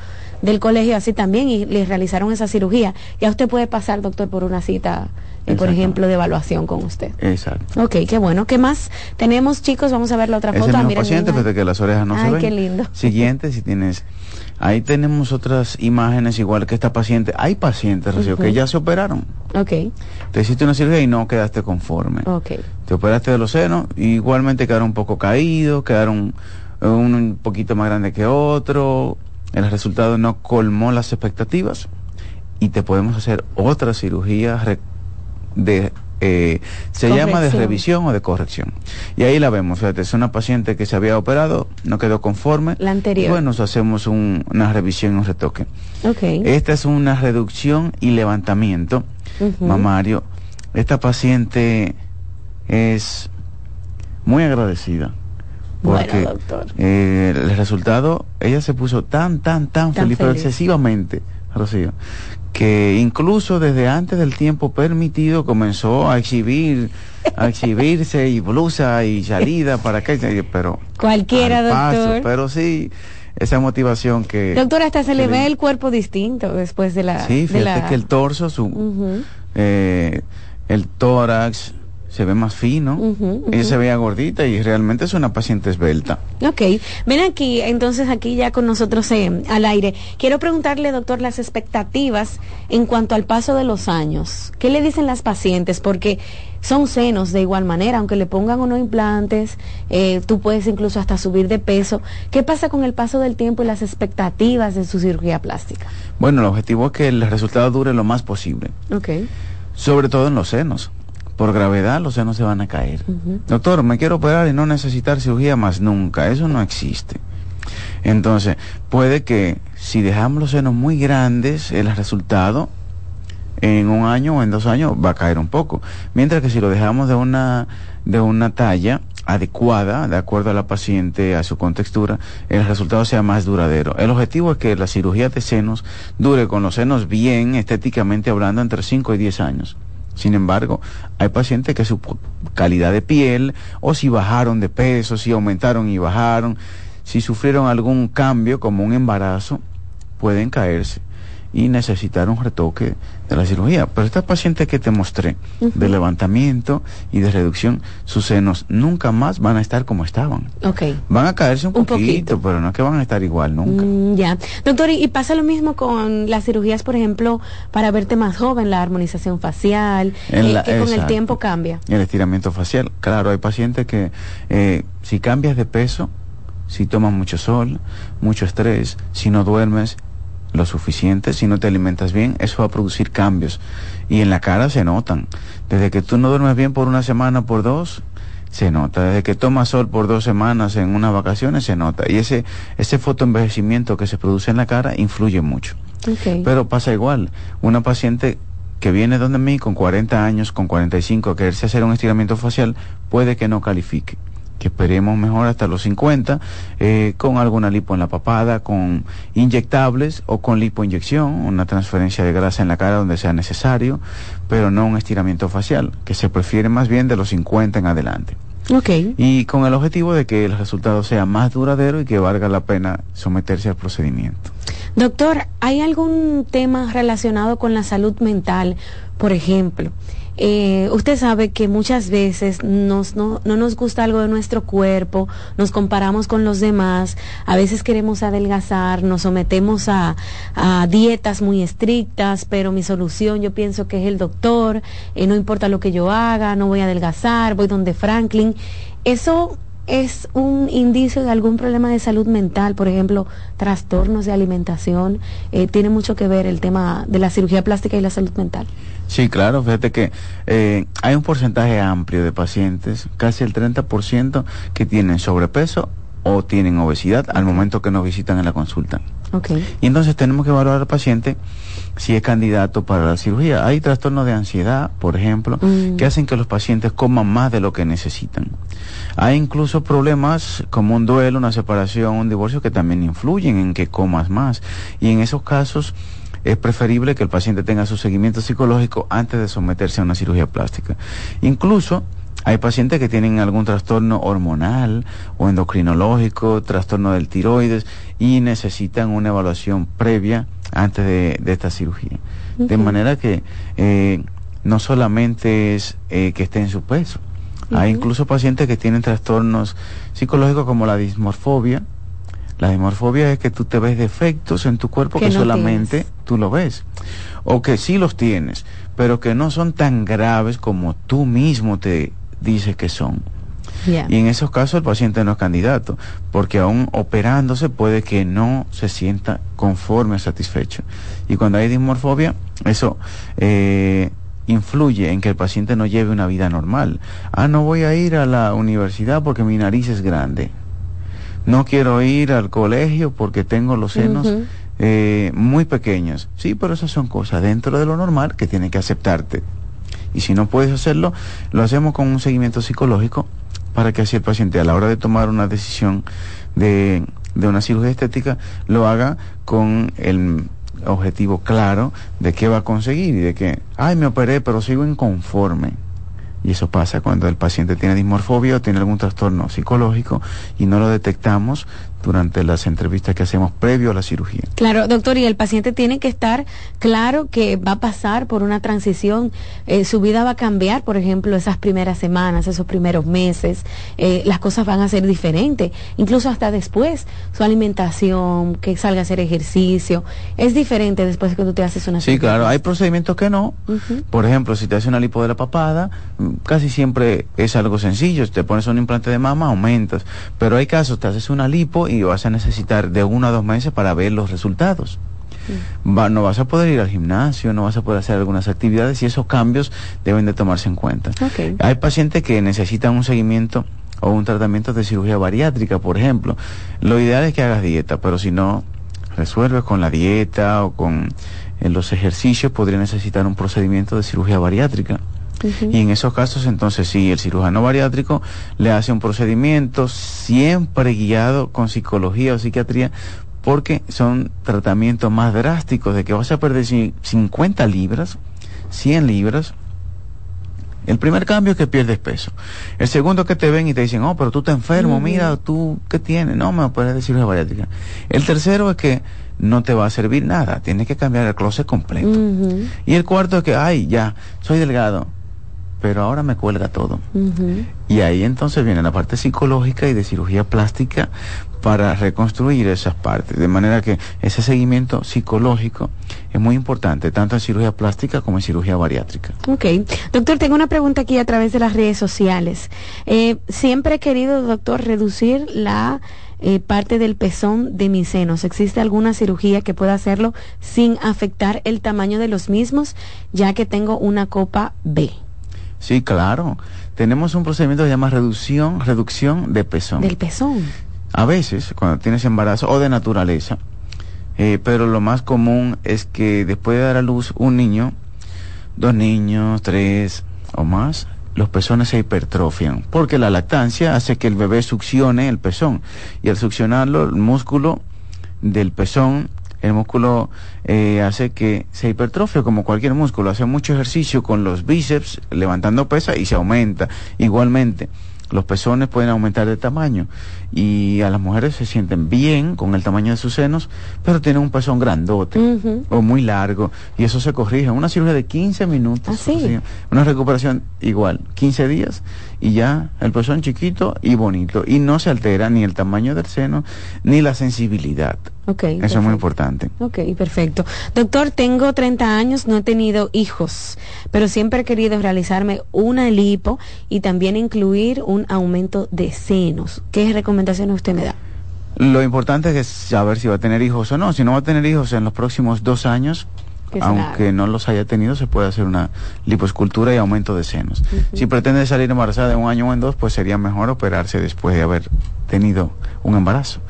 del colegio así también y le realizaron esa cirugía. Ya usted puede pasar, doctor, por una cita, eh, por ejemplo, de evaluación con usted. Exacto. Ok, qué bueno. ¿Qué más tenemos, chicos? Vamos a ver la otra foto. Ah, paciente, desde que las orejas no Ay, se ven. qué lindo. Siguiente, si tienes... Ahí tenemos otras imágenes igual que esta paciente. Hay pacientes, Rocío, que ya se operaron. Ok. Te hiciste una cirugía y no quedaste conforme. Ok. Te operaste de los senos, igualmente quedaron un poco caídos, quedaron un poquito más grande que otro, el resultado no colmó las expectativas y te podemos hacer otra cirugía de eh, se llama de revisión o de corrección. Y ahí la vemos, fíjate, es una paciente que se había operado, no quedó conforme. La anterior. Bueno, hacemos una revisión y un retoque. Okay. Esta es una reducción y levantamiento mamario. Esta paciente es muy agradecida porque eh, el resultado, ella se puso tan, tan, tan, feliz, pero excesivamente, Rocío, que incluso desde antes del tiempo permitido comenzó a exhibir, a exhibirse y blusa y salida para que, pero cualquiera doctor, pero sí esa motivación que doctor hasta se le ve el cuerpo distinto después de la sí fíjate que el torso su eh, el tórax se ve más fino, ella se veía gordita y realmente es una paciente esbelta. Ok, ven aquí, entonces aquí ya con nosotros eh, al aire. Quiero preguntarle, doctor, las expectativas en cuanto al paso de los años. ¿Qué le dicen las pacientes? Porque son senos de igual manera, aunque le pongan o no implantes, eh, tú puedes incluso hasta subir de peso. ¿Qué pasa con el paso del tiempo y las expectativas de su cirugía plástica? Bueno, el objetivo es que el resultado dure lo más posible. Ok. Sobre todo en los senos por gravedad los senos se van a caer. Doctor, me quiero operar y no necesitar cirugía más nunca. Eso no existe. Entonces, puede que si dejamos los senos muy grandes, el resultado en un año o en dos años va a caer un poco. Mientras que si lo dejamos de una, de una talla adecuada, de acuerdo a la paciente, a su contextura, el resultado sea más duradero. El objetivo es que la cirugía de senos dure con los senos bien, estéticamente hablando, entre 5 y 10 años. Sin embargo, hay pacientes que su calidad de piel, o si bajaron de peso, si aumentaron y bajaron, si sufrieron algún cambio como un embarazo, pueden caerse y necesitar un retoque de la cirugía. Pero estas pacientes que te mostré, de levantamiento y de reducción, sus senos nunca más van a estar como estaban. Okay. Van a caerse un, poquito, pero no es que van a estar igual nunca. Mm, ya. Doctor, ¿y pasa lo mismo con las cirugías, por ejemplo, para verte más joven, la armonización facial, eh, que con el tiempo cambia? El estiramiento facial. Claro, hay pacientes que eh, si cambias de peso, si tomas mucho sol, mucho estrés, si no duermes, lo suficiente, si no te alimentas bien, eso va a producir cambios. Y en la cara se notan. Desde que tú no duermes bien por una semana, por dos, se nota. Desde que tomas sol por dos semanas en unas vacaciones, se nota. Y ese, ese fotoenvejecimiento que se produce en la cara influye mucho. Pero pasa igual. Una paciente que viene donde mí con 40 años, con 45, a quererse hacer un estiramiento facial, puede que no califique que esperemos mejor hasta los 50, eh, con alguna lipo en la papada, con inyectables o con lipoinyección, una transferencia de grasa en la cara donde sea necesario, pero no un estiramiento facial, que se prefiere más bien de los 50 en adelante. Okay. Y con el objetivo de que el resultado sea más duradero y que valga la pena someterse al procedimiento. Doctor, ¿hay algún tema relacionado con la salud mental? Por ejemplo, eh, usted sabe que muchas veces nos, no, no, nos gusta algo de nuestro cuerpo, nos comparamos con los demás, a veces queremos adelgazar, nos sometemos a, dietas muy estrictas, pero mi solución yo pienso que es el doctor, eh, no importa lo que yo haga, no voy a adelgazar, voy donde Franklin. Eso es un indicio de algún problema de salud mental, por ejemplo, trastornos de alimentación, eh, tiene mucho que ver el tema de la cirugía plástica y la salud mental. Sí, claro, fíjate que eh, hay un porcentaje amplio de pacientes, casi el 30%, que tienen sobrepeso o tienen obesidad al momento que nos visitan en la consulta. Okay. Y entonces tenemos que evaluar al paciente si es candidato para la cirugía. Hay trastornos de ansiedad, por ejemplo, mm. que hacen que los pacientes coman más de lo que necesitan. Hay incluso problemas como un duelo, una separación, un divorcio que también influyen en que comas más. Y en esos casos es preferible que el paciente tenga su seguimiento psicológico antes de someterse a una cirugía plástica. Incluso hay pacientes que tienen algún trastorno hormonal o endocrinológico, trastorno del tiroides y necesitan una evaluación previa antes de, esta cirugía. De manera que eh, no solamente es eh, que esté en su peso, hay incluso pacientes que tienen trastornos psicológicos como la dismorfobia. La dismorfobia es que tú te ves defectos en tu cuerpo que, solamente tú lo ves. O que sí los tienes, pero que no son tan graves como tú mismo te dice que son. Y en esos casos el paciente no es candidato, porque aún operándose puede que no se sienta conforme o satisfecho. Y cuando hay dismorfobia, eso eh, influye en que el paciente no lleve una vida normal. Ah, no voy a ir a la universidad porque mi nariz es grande. No quiero ir al colegio porque tengo los senos eh, muy pequeños. Sí, pero esas son cosas dentro de lo normal que tienen que aceptarte. Y si no puedes hacerlo, lo hacemos con un seguimiento psicológico para que así el paciente a la hora de tomar una decisión de, de una cirugía estética lo haga con el objetivo claro de qué va a conseguir y de que, ay, me operé, pero sigo inconforme. Y eso pasa cuando el paciente tiene dismorfobia o tiene algún trastorno psicológico y no lo detectamos durante las entrevistas que hacemos previo a la cirugía. Claro, doctor, y el paciente tiene que estar claro que va a pasar por una transición, eh, su vida va a cambiar, por ejemplo, esas primeras semanas, esos primeros meses, eh, las cosas van a ser diferentes, incluso hasta después, su alimentación, que salga a hacer ejercicio, es diferente después que tú te haces una Sí, claro, hay procedimientos que no, por ejemplo, si te hace una lipo de la papada, mm, casi siempre es algo sencillo, si te pones un implante de mama, aumentas, pero hay casos, te haces una lipo y vas a necesitar de uno a dos meses para ver los resultados. no vas a poder ir al gimnasio, no vas a poder hacer algunas actividades y esos cambios deben de tomarse en cuenta. Hay pacientes que necesitan un seguimiento o un tratamiento de cirugía bariátrica, por ejemplo. Lo ideal es que hagas dieta, pero si no resuelves con la dieta o con eh, los ejercicios, podría necesitar un procedimiento de cirugía bariátrica. Y en esos casos, entonces, sí, el cirujano bariátrico le hace un procedimiento siempre guiado con psicología o psiquiatría, porque son tratamientos más drásticos de que vas a perder 50 libras, 100 libras. El primer cambio es que pierdes peso. El segundo que te ven y te dicen, oh, pero tú estás enfermo, mira, tú, ¿qué tienes? No, me puedes decir cirugía bariátrica. El tercero es que no te va a servir nada, tienes que cambiar el closet completo. Y el cuarto es que, ay, ya, soy delgado pero ahora me cuelga todo. Y ahí entonces viene la parte psicológica y de cirugía plástica para reconstruir esas partes. De manera que ese seguimiento psicológico es muy importante, tanto en cirugía plástica como en cirugía bariátrica. Ok. Doctor, tengo una pregunta aquí a través de las redes sociales. Eh, siempre he querido, doctor, reducir la eh, parte del pezón de mis senos. ¿Existe alguna cirugía que pueda hacerlo sin afectar el tamaño de los mismos, ya que tengo una copa B? Sí, claro. Tenemos un procedimiento que se llama reducción, reducción de pezón. Del pezón. A veces, cuando tienes embarazo o de naturaleza, eh, pero lo más común es que después de dar a luz un niño, dos niños, tres o más, los pezones se hipertrofian, porque la lactancia hace que el bebé succione el pezón y al succionarlo el músculo del pezón el músculo eh, hace que se hipertrofie como cualquier músculo, hace mucho ejercicio con los bíceps levantando pesa y se aumenta. Igualmente los pezones pueden aumentar de tamaño y a las mujeres se sienten bien con el tamaño de sus senos, pero tienen un pezón grandote o muy largo y eso se corrige. Una cirugía de 15 minutos, ¿Ah, una recuperación igual, 15 días y ya el pezón chiquito y bonito y no se altera ni el tamaño del seno ni la sensibilidad. Okay, Eso es muy importante. Ok, perfecto. Doctor, tengo 30 años, no he tenido hijos, pero siempre he querido realizarme una lipo y también incluir un aumento de senos. ¿Qué recomendaciones usted me da? Lo importante es saber si va a tener hijos o no. Si no va a tener hijos en los próximos dos años, aunque no los haya tenido, se puede hacer una liposcultura y aumento de senos. Si pretende salir embarazada en un año o en dos, pues sería mejor operarse después de haber tenido un embarazo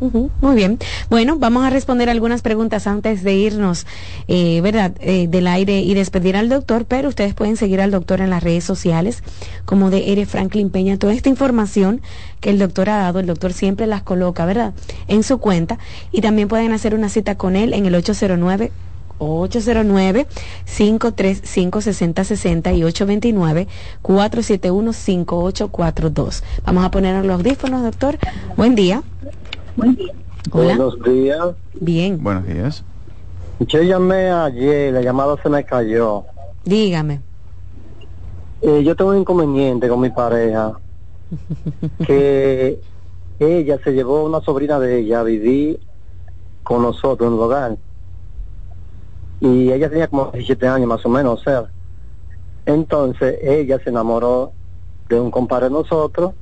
muy bien. Bueno, vamos a responder algunas preguntas antes de irnos, eh, ¿verdad?, eh, del aire y despedir al doctor, pero ustedes pueden seguir al doctor en las redes sociales como de Ere Franklin Peña. Toda esta información que el doctor ha dado, el doctor siempre las coloca, ¿verdad?, en su cuenta y también pueden hacer una cita con él en el 809 809-535-6060 y 829-471-5842. Vamos a poner los audífonos, doctor. Buen día. Hola. Buenos días. Bien. Buenos días. Yo llamé ayer, la llamada se me cayó. Dígame. Eh, yo tengo un inconveniente con mi pareja. [laughs] que ella se llevó una sobrina de ella a vivir con nosotros en el hogar. Y ella tenía como 17 años más o menos, o sea. Entonces ella se enamoró de un compadre de nosotros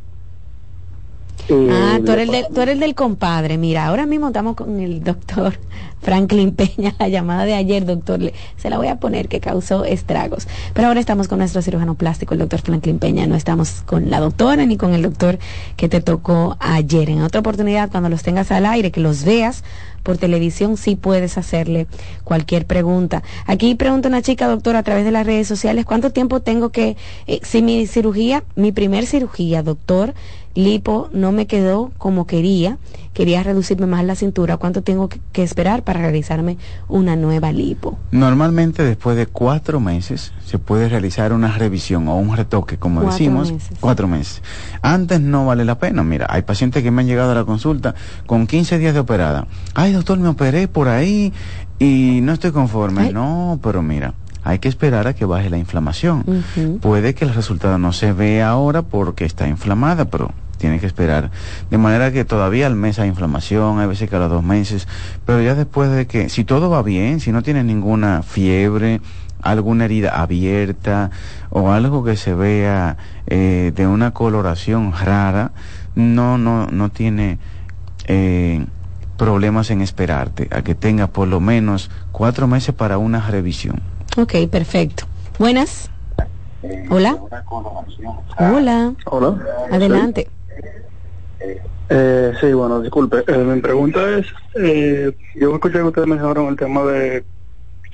ah, tú eres, del, tú eres del compadre. Mira, ahora mismo estamos con el doctor Franklin Peña, la llamada de ayer, doctor, se la voy a poner que causó estragos. Pero ahora estamos con nuestro cirujano plástico, el doctor Franklin Peña. No estamos con la doctora ni con el doctor que te tocó ayer. En otra oportunidad, cuando los tengas al aire, que los veas por televisión, sí puedes hacerle cualquier pregunta. Aquí pregunta una chica, doctor, a través de las redes sociales, ¿cuánto tiempo tengo que, eh, si mi cirugía, mi primer cirugía, doctor, lipo no me quedó como quería, quería reducirme más la cintura, ¿cuánto tengo que, esperar para realizarme una nueva lipo? Normalmente después de cuatro meses se puede realizar una revisión o un retoque, como decimos, cuatro meses. Antes no vale la pena, mira, hay pacientes que me han llegado a la consulta con 15 días de operada. Ay, doctor, me operé por ahí y no estoy conforme. No, pero mira hay que esperar a que baje la inflamación. Puede que el resultado no se vea ahora porque está inflamada, pero tiene que esperar. De manera que todavía al mes hay inflamación, hay veces que a los dos meses, pero ya después de que, si todo va bien, si no tiene ninguna fiebre, alguna herida abierta o algo que se vea eh, de una coloración rara, no, no, no tiene eh, problemas en esperarte, a que tenga por lo menos cuatro meses para una revisión. Ok, perfecto. Buenas. Hola. Hola. Hola. Adelante. Eh, sí, bueno, disculpe. Eh, mi pregunta es, eh, yo escuché que ustedes mencionaron el tema de,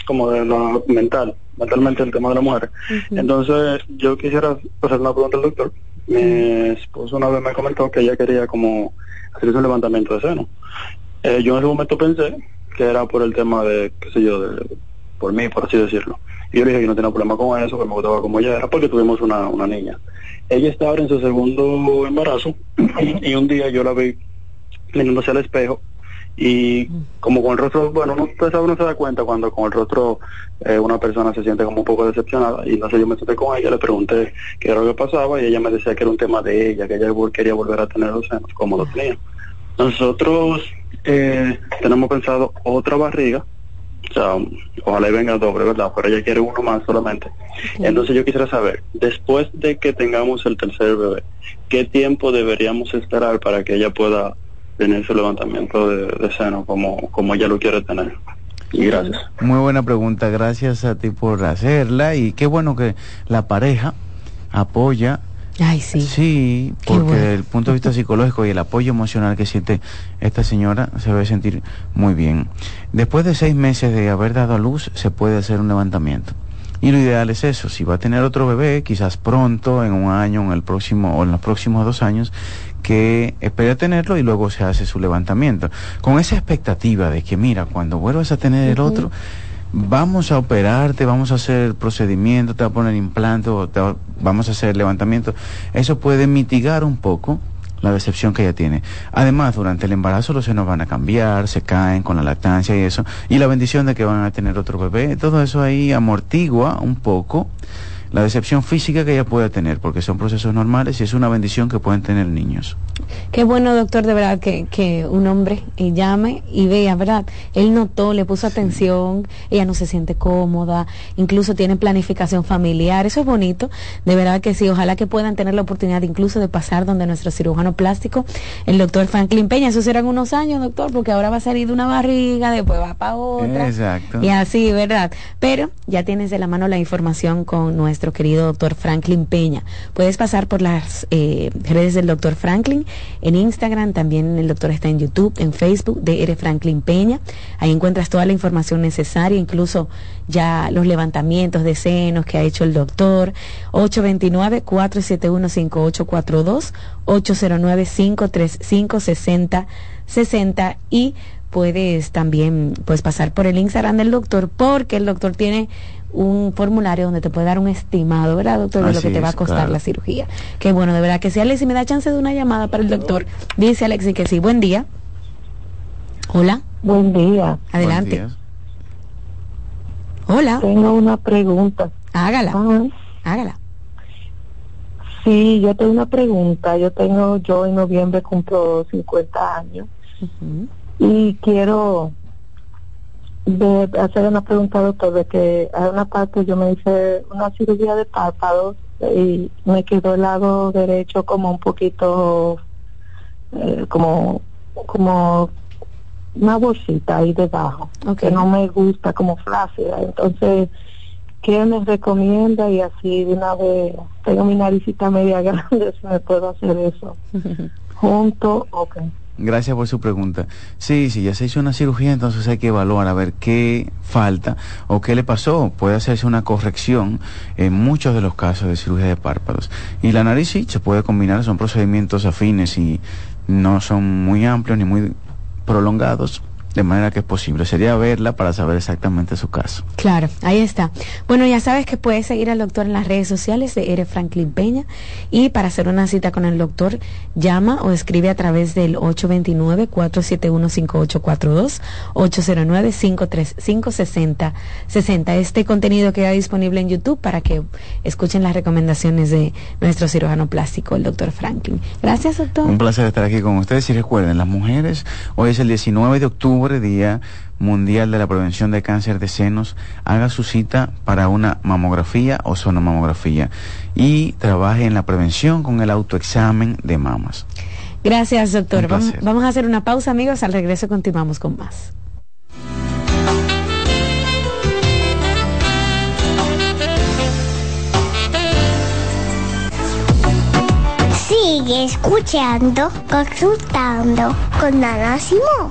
como de lo mental, mentalmente el tema de la mujer. Entonces, yo quisiera hacer una pregunta al doctor. Mi esposo una vez me comentó que ella quería como hacer un levantamiento de seno. Eh, yo en ese momento pensé que era por el tema de, qué sé yo, de, por mí, por así decirlo. Y yo le dije que no tenía problema con eso, que me gustaba como ella era, porque tuvimos una, una niña. Ella estaba ahora en su segundo embarazo [clears throat] y un día yo la vi mirándose al espejo y como con el rostro, bueno, no, usted sabe, uno se da cuenta cuando con el rostro eh, una persona se siente como un poco decepcionada y sé, yo me senté con ella, le pregunté qué era lo que pasaba y ella me decía que era un tema de ella, que ella quería volver a tener los senos como los tenía. Nosotros eh, tenemos pensado otra barriga o sea, ojalá y venga doble, ¿verdad? Pero ella quiere uno más solamente. Entonces yo quisiera saber, después de que tengamos el tercer bebé, ¿qué tiempo deberíamos esperar para que ella pueda tener su levantamiento de, seno como, como ella lo quiere tener? Y gracias. Muy buena pregunta, gracias a ti por hacerla y qué bueno que la pareja apoya Ay, sí. Sí, porque desde el punto de vista psicológico y el apoyo emocional que siente esta señora se debe sentir muy bien. Después de seis meses de haber dado a luz, se puede hacer un levantamiento. Y lo ideal es eso, si va a tener otro bebé, quizás pronto, en un año, en el próximo o en los próximos dos años, que espere a tenerlo y luego se hace su levantamiento. Con esa expectativa de que, mira, cuando vuelvas a tener el otro, vamos a operarte, vamos a hacer procedimiento, te va a poner implante o te vamos a hacer levantamiento. Eso puede mitigar un poco la decepción que ella tiene. Además, durante el embarazo los senos van a cambiar, se caen con la lactancia y eso, y la bendición de que van a tener otro bebé, todo eso ahí amortigua un poco la decepción física que ella pueda tener, porque son procesos normales y es una bendición que pueden tener niños. Qué bueno, doctor, de verdad, que, que un hombre eh, llame y vea, ¿verdad? Él notó, le puso atención, ella no se siente cómoda, incluso tiene planificación familiar, eso es bonito, de verdad que sí, ojalá que puedan tener la oportunidad incluso de pasar donde nuestro cirujano plástico, el doctor Franklin Peña, eso serán unos años, doctor, porque ahora va a salir de una barriga, después va para otra. Exacto. Y así, ¿verdad? Pero ya tienes de la mano la información con nuestro querido doctor Franklin Peña. Puedes pasar por las eh, redes del doctor Franklin, en Instagram, también el doctor está en YouTube, en Facebook, de R. Franklin Peña. Ahí encuentras toda la información necesaria, incluso ya los levantamientos de senos que ha hecho el doctor. 829-471-5842, 809-535-6060 y puedes también pues pasar por el Instagram del doctor porque el doctor tiene un formulario donde te puede dar un estimado, ¿verdad, doctor? De lo que te va a costar la cirugía. Qué bueno, de verdad que sí. Alexi, me da chance de una llamada para el doctor. Dice Alexi que sí. Buen día. Hola. Buen día. Adelante. Hola. Tengo una pregunta. Hágala. Hágala. Sí, yo tengo una pregunta. Yo tengo, yo en noviembre cumplo 50 años y quiero de hacer una pregunta, doctor, de que hay una parte yo me hice una cirugía de párpados y me quedó el lado derecho como un poquito, eh, como, como una bolsita ahí debajo, que no me gusta como flácida. Entonces, ¿qué me recomienda? Y así de una vez, tengo mi naricita media [laughs] grande, si me puedo hacer eso. [laughs] Junto, ok. Gracias por su pregunta. Sí, sí, ya se hizo una cirugía, entonces hay que evaluar a ver qué falta o qué le pasó. Puede hacerse una corrección en muchos de los casos de cirugía de párpados. Y la nariz sí se puede combinar, son procedimientos afines y no son muy amplios ni muy prolongados de manera que es posible. Sería verla para saber exactamente su caso. Claro, ahí está. Bueno, ya sabes que puedes seguir al doctor en las redes sociales de Ere Franklin Peña y para hacer una cita con el doctor llama o escribe a través del 829-471-5842, 809-535-6060. Este contenido queda disponible en YouTube para que escuchen las recomendaciones de nuestro cirujano plástico, el doctor Franklin. Gracias, doctor. Un placer estar aquí con ustedes y recuerden, las mujeres, hoy es el 19 de octubre, Día Mundial de la Prevención de Cáncer de Senos, haga su cita para una mamografía o sonomamografía y trabaje en la prevención con el autoexamen de mamas. Gracias, doctor. Vamos, vamos a hacer una pausa, amigos. Al regreso continuamos con más. Sigue escuchando, consultando con Ana Simón.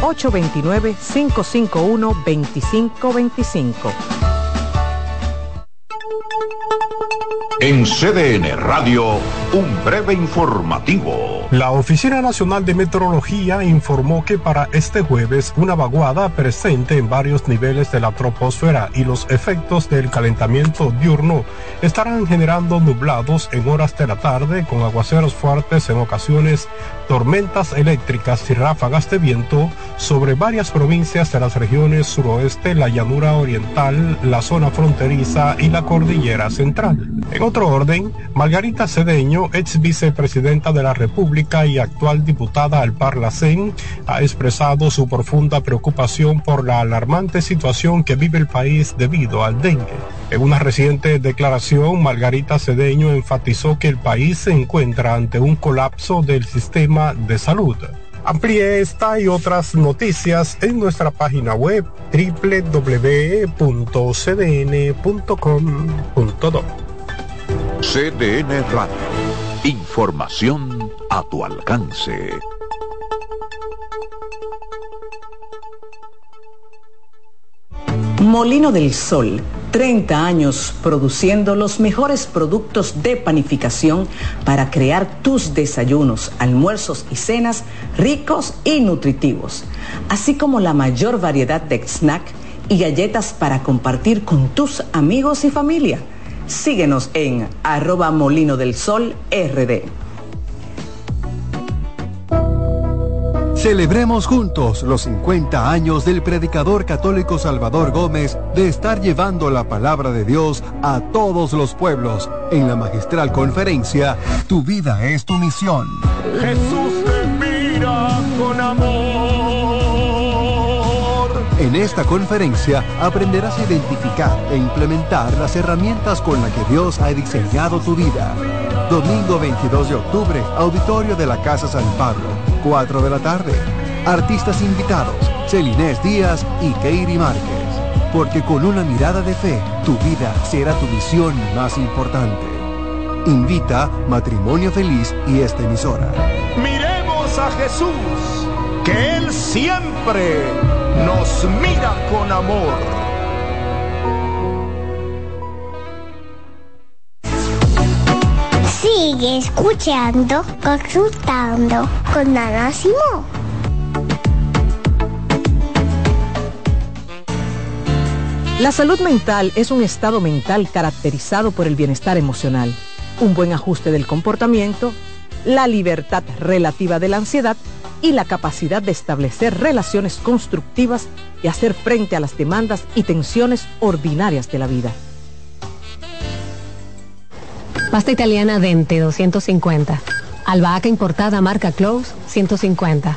829-551-2525. En CDN Radio, un breve informativo. La Oficina Nacional de Meteorología informó que para este jueves una vaguada presente en varios niveles de la troposfera y los efectos del calentamiento diurno estarán generando nublados en horas de la tarde con aguaceros fuertes en ocasiones, tormentas eléctricas y ráfagas de viento sobre varias provincias de las regiones suroeste, la llanura oriental, la zona fronteriza y la cordillera central. En otro orden, Margarita Cedeño, ex vicepresidenta de la República y actual diputada al Parlacén, ha expresado su profunda preocupación por la alarmante situación que vive el país debido al dengue. En una reciente declaración, Margarita Cedeño enfatizó que el país se encuentra ante un colapso del sistema de salud. Amplíe esta y otras noticias en nuestra página web www.cdn.com.do. CDN Radio. Información a tu alcance. Molino del Sol, 30 años produciendo los mejores productos de panificación para crear tus desayunos, almuerzos y cenas ricos y nutritivos, así como la mayor variedad de snack y galletas para compartir con tus amigos y familia. Síguenos en arroba molino del sol rd. Celebremos juntos los 50 años del predicador católico Salvador Gómez de estar llevando la palabra de Dios a todos los pueblos en la magistral conferencia Tu vida es tu misión. Jesús te mira con amor. En esta conferencia aprenderás a identificar e implementar las herramientas con las que Dios ha diseñado tu vida. Domingo 22 de octubre, auditorio de la Casa San Pablo, 4 de la tarde. Artistas invitados, Celinés Díaz y Keiri Márquez. Porque con una mirada de fe, tu vida será tu misión más importante. Invita Matrimonio Feliz y esta emisora. Miremos a Jesús, que Él siempre nos mira con amor. Sigue escuchando, consultando con Ana Simón. La salud mental es un estado mental caracterizado por el bienestar emocional, un buen ajuste del comportamiento, la libertad relativa de la ansiedad y la capacidad de establecer relaciones constructivas y hacer frente a las demandas y tensiones ordinarias de la vida. Pasta italiana Dente 250. Albahaca importada marca Close 150.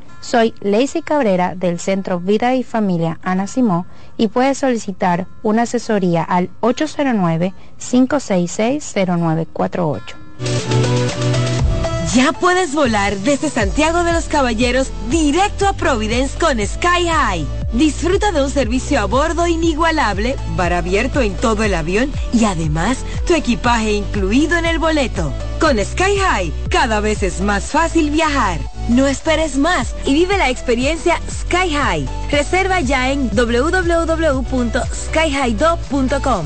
Soy Lacey Cabrera del Centro Vida y Familia Ana Simó y puedes solicitar una asesoría al 809-566-0948. Ya puedes volar desde Santiago de los Caballeros directo a Providence con Sky High. Disfruta de un servicio a bordo inigualable, bar abierto en todo el avión y además tu equipaje incluido en el boleto. Con Sky High cada vez es más fácil viajar. No esperes más y vive la experiencia Sky High. Reserva ya en www.skyhighdo.com.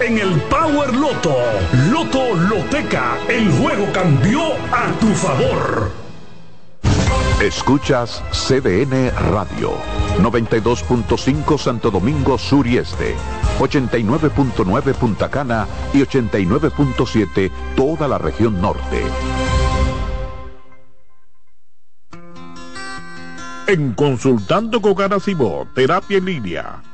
en el Power Loto. Loto Loteca, el juego cambió a tu favor. Escuchas CDN Radio, 92.5 Santo Domingo Sur y Este, 89.9 Punta Cana y 89.7 toda la región norte. En Consultando con Garacimo, Terapia en Línea.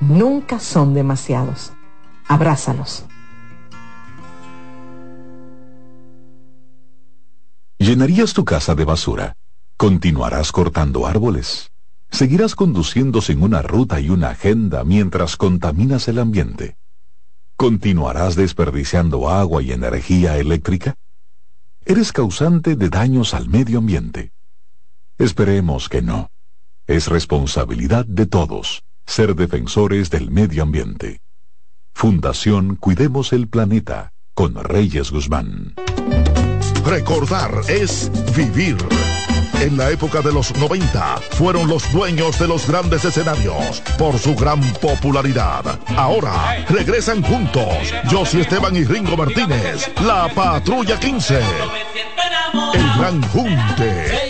nunca son demasiados. Abrázalos. ¿Llenarías tu casa de basura? ¿Continuarás cortando árboles? ¿Seguirás conduciendo sin una ruta y una agenda mientras contaminas el ambiente? ¿Continuarás desperdiciando agua y energía eléctrica? Eres causante de daños al medio ambiente. Esperemos que no. Es responsabilidad de todos ser defensores del medio ambiente. Fundación Cuidemos el Planeta con Reyes Guzmán. Recordar es vivir. En la época de los 90 fueron los dueños de los grandes escenarios por su gran popularidad. Ahora regresan juntos Josie Esteban y Ringo Martínez, la Patrulla 15. El Gran Junte.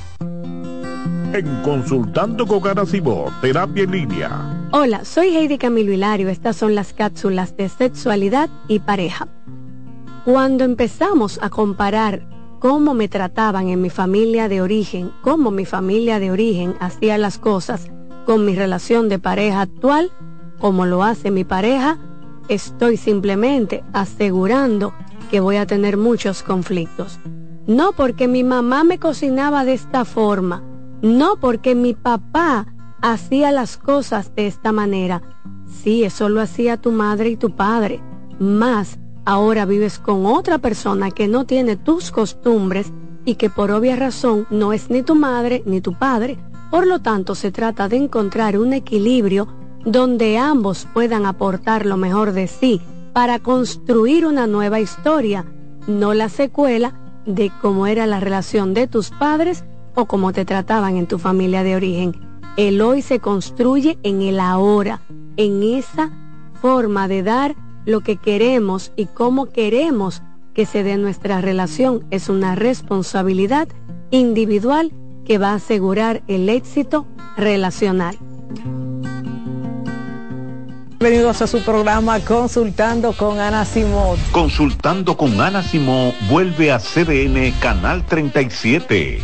En Consultando con Garacimo, Terapia en Línea. Hola, soy Heidi Camilo Hilario. Estas son las cápsulas de sexualidad y pareja. Cuando empezamos a comparar cómo me trataban en mi familia de origen, cómo mi familia de origen hacía las cosas con mi relación de pareja actual, como lo hace mi pareja, estoy simplemente asegurando que voy a tener muchos conflictos. No porque mi mamá me cocinaba de esta forma, no porque mi papá hacía las cosas de esta manera. Sí, eso lo hacía tu madre y tu padre. Más, ahora vives con otra persona que no tiene tus costumbres y que por obvia razón no es ni tu madre ni tu padre. Por lo tanto, se trata de encontrar un equilibrio donde ambos puedan aportar lo mejor de sí para construir una nueva historia, no la secuela de cómo era la relación de tus padres o cómo te trataban en tu familia de origen. El hoy se construye en el ahora, en esa forma de dar lo que queremos y cómo queremos que se dé nuestra relación. Es una responsabilidad individual que va a asegurar el éxito relacional. Bienvenidos a su programa Consultando con Ana Simón. Consultando con Ana Simón vuelve a CDN Canal 37.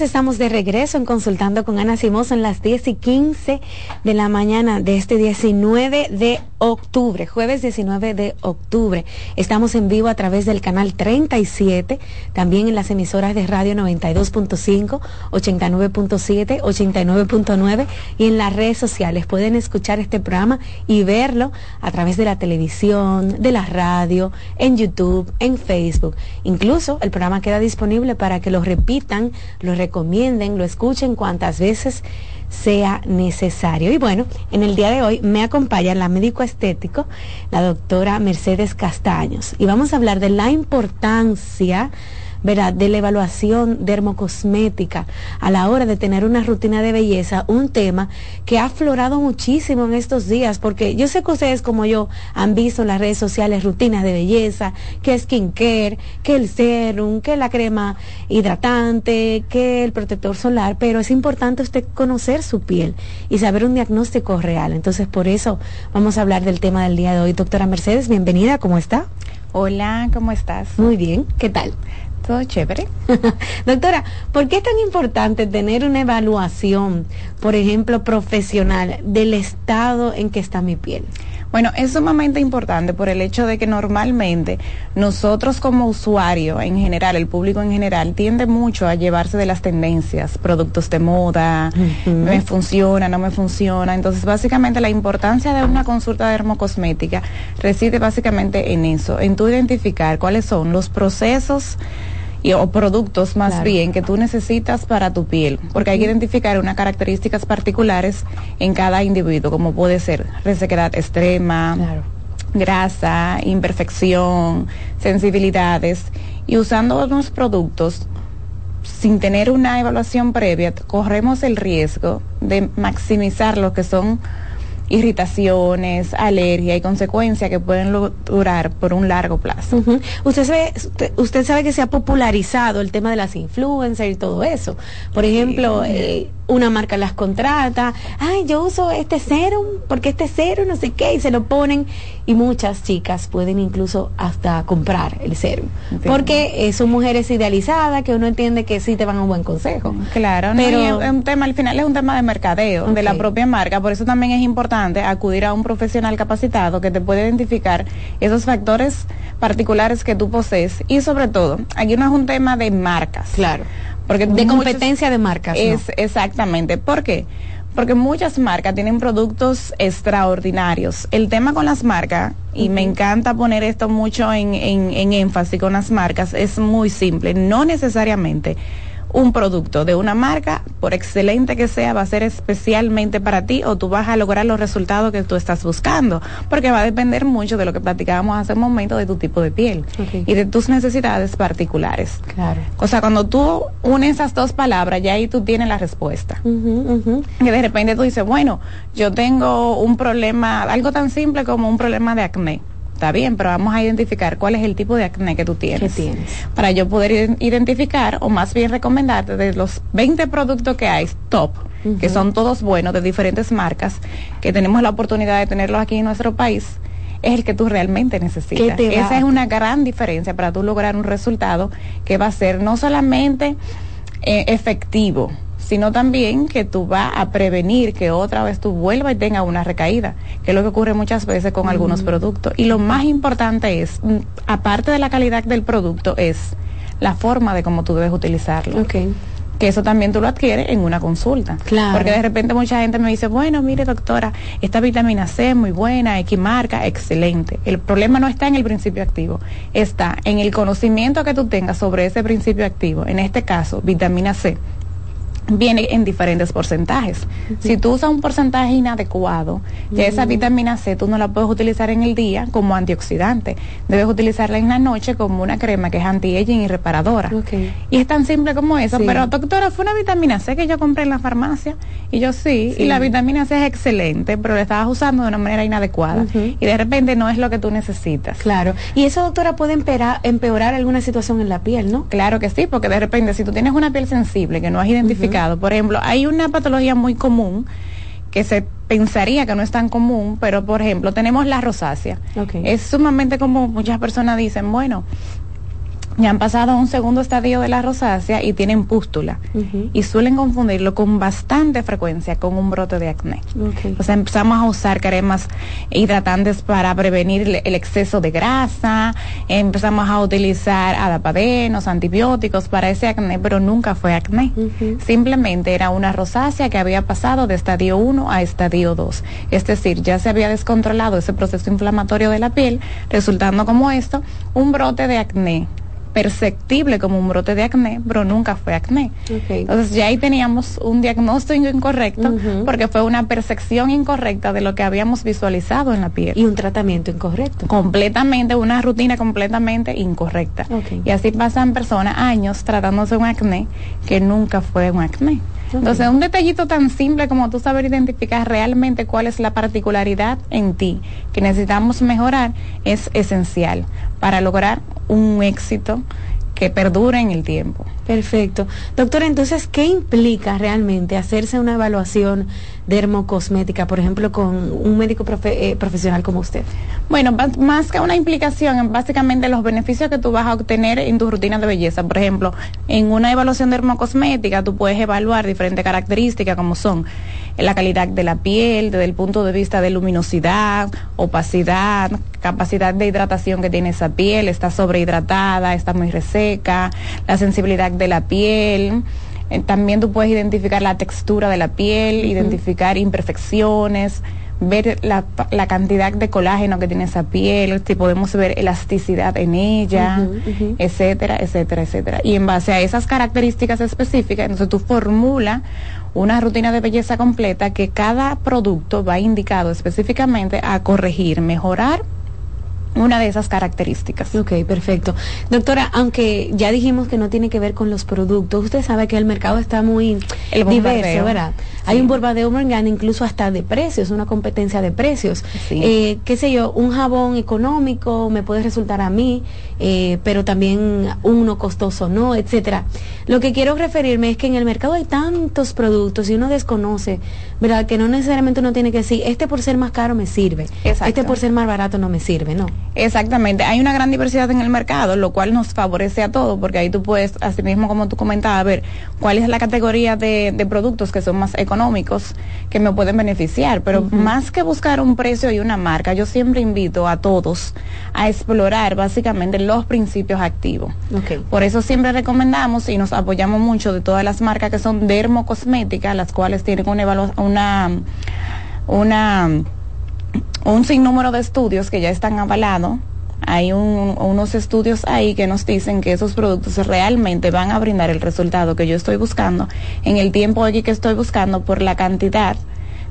Estamos de regreso en Consultando con Ana Simón. Son las 10 y 15 de la mañana de este 19 de octubre, jueves 19 de octubre. Estamos en vivo a través del canal 37, también en las emisoras de radio 92.5, 89.7, 89.9 y en las redes sociales. Pueden escuchar este programa y verlo a través de la televisión, de la radio, en YouTube, en Facebook. Incluso el programa queda disponible para que lo repitan, lo recomienden, lo escuchen cuantas veces sea necesario. Y bueno, en el día de hoy me acompaña la médico estético, la doctora Mercedes Castaños, y vamos a hablar de la importancia ¿verdad? de la evaluación dermocosmética a la hora de tener una rutina de belleza, un tema que ha aflorado muchísimo en estos días, porque yo sé que ustedes como yo han visto en las redes sociales rutinas de belleza, que skincare, que el serum, que la crema hidratante, que el protector solar, pero es importante usted conocer su piel y saber un diagnóstico real. Entonces, por eso vamos a hablar del tema del día de hoy. Doctora Mercedes, bienvenida, ¿cómo está? Hola, ¿cómo estás? Muy bien, ¿qué tal? Todo chévere. [laughs] Doctora, ¿por qué es tan importante tener una evaluación, por ejemplo, profesional del estado en que está mi piel? Bueno, es sumamente importante por el hecho de que normalmente nosotros como usuario en general, el público en general, tiende mucho a llevarse de las tendencias, productos de moda, me funciona, no me funciona. Entonces, básicamente la importancia de una consulta dermocosmética reside básicamente en eso, en tu identificar cuáles son los procesos o productos más bien que tú necesitas para tu piel, porque hay que identificar unas características particulares en cada individuo, como puede ser resequedad extrema, grasa, imperfección, sensibilidades, y usando unos productos sin tener una evaluación previa, corremos el riesgo de maximizar lo que son irritaciones, alergia y consecuencias que pueden durar por un largo plazo. Usted sabe, usted, usted sabe que se ha popularizado el tema de las influencers y todo eso. Por ejemplo, eh, una marca las contrata, ay, yo uso este serum porque este serum no sé qué y se lo ponen y muchas chicas pueden incluso hasta comprar el serum porque eh, son mujeres idealizadas que uno entiende que sí te van a un buen consejo. Claro, no, pero y es un tema, al final es un tema de mercadeo de la propia marca, por eso también es importante acudir a un profesional capacitado que te puede identificar esos factores particulares que tú posees y sobre todo, aquí no es un tema de marcas. Claro. Porque de muchos- competencia de marcas. ¿no? Es exactamente. ¿Por qué? Porque muchas marcas tienen productos extraordinarios. El tema con las marcas, y me encanta poner esto mucho en, en- en énfasis con las marcas, es muy simple. No necesariamente un producto de una marca, por excelente que sea, va a ser especialmente para ti o tú vas a lograr los resultados que tú estás buscando, porque va a depender mucho de lo que platicábamos hace un momento de tu tipo de piel y de tus necesidades particulares. Claro. O sea, cuando tú unes esas dos palabras, ya ahí tú tienes la respuesta. Que de repente tú dices, bueno, yo tengo un problema, algo tan simple como un problema de acné. Está bien, pero vamos a identificar cuál es el tipo de acné que tú tienes. ¿Qué tienes? Para yo poder iden- identificar o más bien recomendarte de los 20 productos que hay top, que son todos buenos de diferentes marcas, que tenemos la oportunidad de tenerlos aquí en nuestro país, es el que tú realmente necesitas. Esa es una gran diferencia para tú lograr un resultado que va a ser no solamente eh, efectivo, sino también que tú vas a prevenir que otra vez tú vuelvas y tengas una recaída, que es lo que ocurre muchas veces con algunos productos. Y lo más importante es, mm, aparte de la calidad del producto, es la forma de cómo tú debes utilizarlo. Que eso también tú lo adquieres en una consulta. Claro. Porque de repente mucha gente me dice, bueno, mire doctora, esta vitamina C es muy buena, X marca, excelente. El problema no está en el principio activo, está en el conocimiento que tú tengas sobre ese principio activo. En este caso, vitamina C viene en diferentes porcentajes. Si tú usas un porcentaje inadecuado, ya esa vitamina C tú no la puedes utilizar en el día como antioxidante. Debes utilizarla en la noche como una crema que es anti-aging y reparadora. Y es tan simple como eso. Sí. Pero doctora, fue una vitamina C que yo compré en la farmacia. Y yo sí, Sí. y la vitamina C es excelente, pero la estabas usando de una manera inadecuada. Y de repente no es lo que tú necesitas. Claro. Y eso, doctora, puede empeorar, empeorar alguna situación en la piel, ¿no? Claro que sí, porque de repente si tú tienes una piel sensible que no has identificado, por ejemplo, hay una patología muy común que se pensaría que no es tan común, pero por ejemplo tenemos la rosácea. Es sumamente común, muchas personas dicen, bueno, ya han pasado a un segundo estadio de la rosácea y tienen pústula. Ujú. Y suelen confundirlo con bastante frecuencia con un brote de acné. Ok. O sea, empezamos a usar cremas hidratantes para prevenir el, el exceso de grasa, empezamos a utilizar adapadenos, antibióticos para ese acné, pero nunca fue acné. Simplemente era una rosácea que había pasado de estadio 1 a estadio 2. Es decir, ya se había descontrolado ese proceso inflamatorio de la piel, resultando como esto un brote de acné perceptible como un brote de acné, pero nunca fue acné. Entonces ya ahí teníamos un diagnóstico incorrecto porque fue una percepción incorrecta de lo que habíamos visualizado en la piel. Y un tratamiento incorrecto. Completamente, una rutina completamente incorrecta. Y así pasan personas años tratándose un acné que nunca fue un acné. Entonces, un detallito tan simple como tú saber identificar realmente cuál es la particularidad en ti que necesitamos mejorar es esencial para lograr un éxito que perdure en el tiempo. Perfecto. Doctora, entonces, ¿qué implica realmente hacerse una evaluación dermocosmética, por ejemplo, con un médico profe- eh, profesional como usted? Bueno, más- más que una implicación, básicamente los beneficios que tú vas a obtener en tu rutina de belleza. Por ejemplo, en una evaluación dermocosmética tú puedes evaluar diferentes características como son la calidad de la piel, desde el punto de vista de luminosidad, opacidad, capacidad de hidratación que tiene esa piel, está sobrehidratada, está muy reseca, la sensibilidad de la piel. Eh, También tú puedes identificar la textura de la piel, identificar imperfecciones, ver la, cantidad de colágeno que tiene esa piel, si podemos ver elasticidad en ella, etcétera, etcétera, etcétera. Y en base a esas características específicas, entonces tú formulas una rutina de belleza completa que cada producto va indicado específicamente a corregir, mejorar una de esas características. Ok, perfecto. Doctora, aunque ya dijimos que no tiene que ver con los productos, usted sabe que el mercado está muy El diverso. ¿verdad? Hay un bombardeo grande, incluso hasta de precios, una competencia de precios. Sí. Eh, qué sé yo, un jabón económico me puede resultar a mí, eh, pero también uno costoso no, etcétera. Lo que quiero referirme es que en el mercado hay tantos productos y uno desconoce, ¿verdad? Que no necesariamente uno tiene que decir, este por ser más caro me sirve, Exacto. este por ser más barato no me sirve, ¿no? Exactamente, hay una gran diversidad en el mercado, lo cual nos favorece a todos, porque ahí tú puedes, así mismo como tú comentabas, ver cuál es la categoría de, de productos que son más económicos, que me pueden beneficiar, pero más que buscar un precio y una marca, yo siempre invito a todos a explorar básicamente los principios activos. Por eso siempre recomendamos y nos apoyamos mucho de todas las marcas que son dermocosméticas, las cuales tienen una una una un sinnúmero de estudios que ya están avalados. Hay un- unos estudios ahí que nos dicen que esos productos realmente van a brindar el resultado que yo estoy buscando en el tiempo aquí que estoy buscando por la cantidad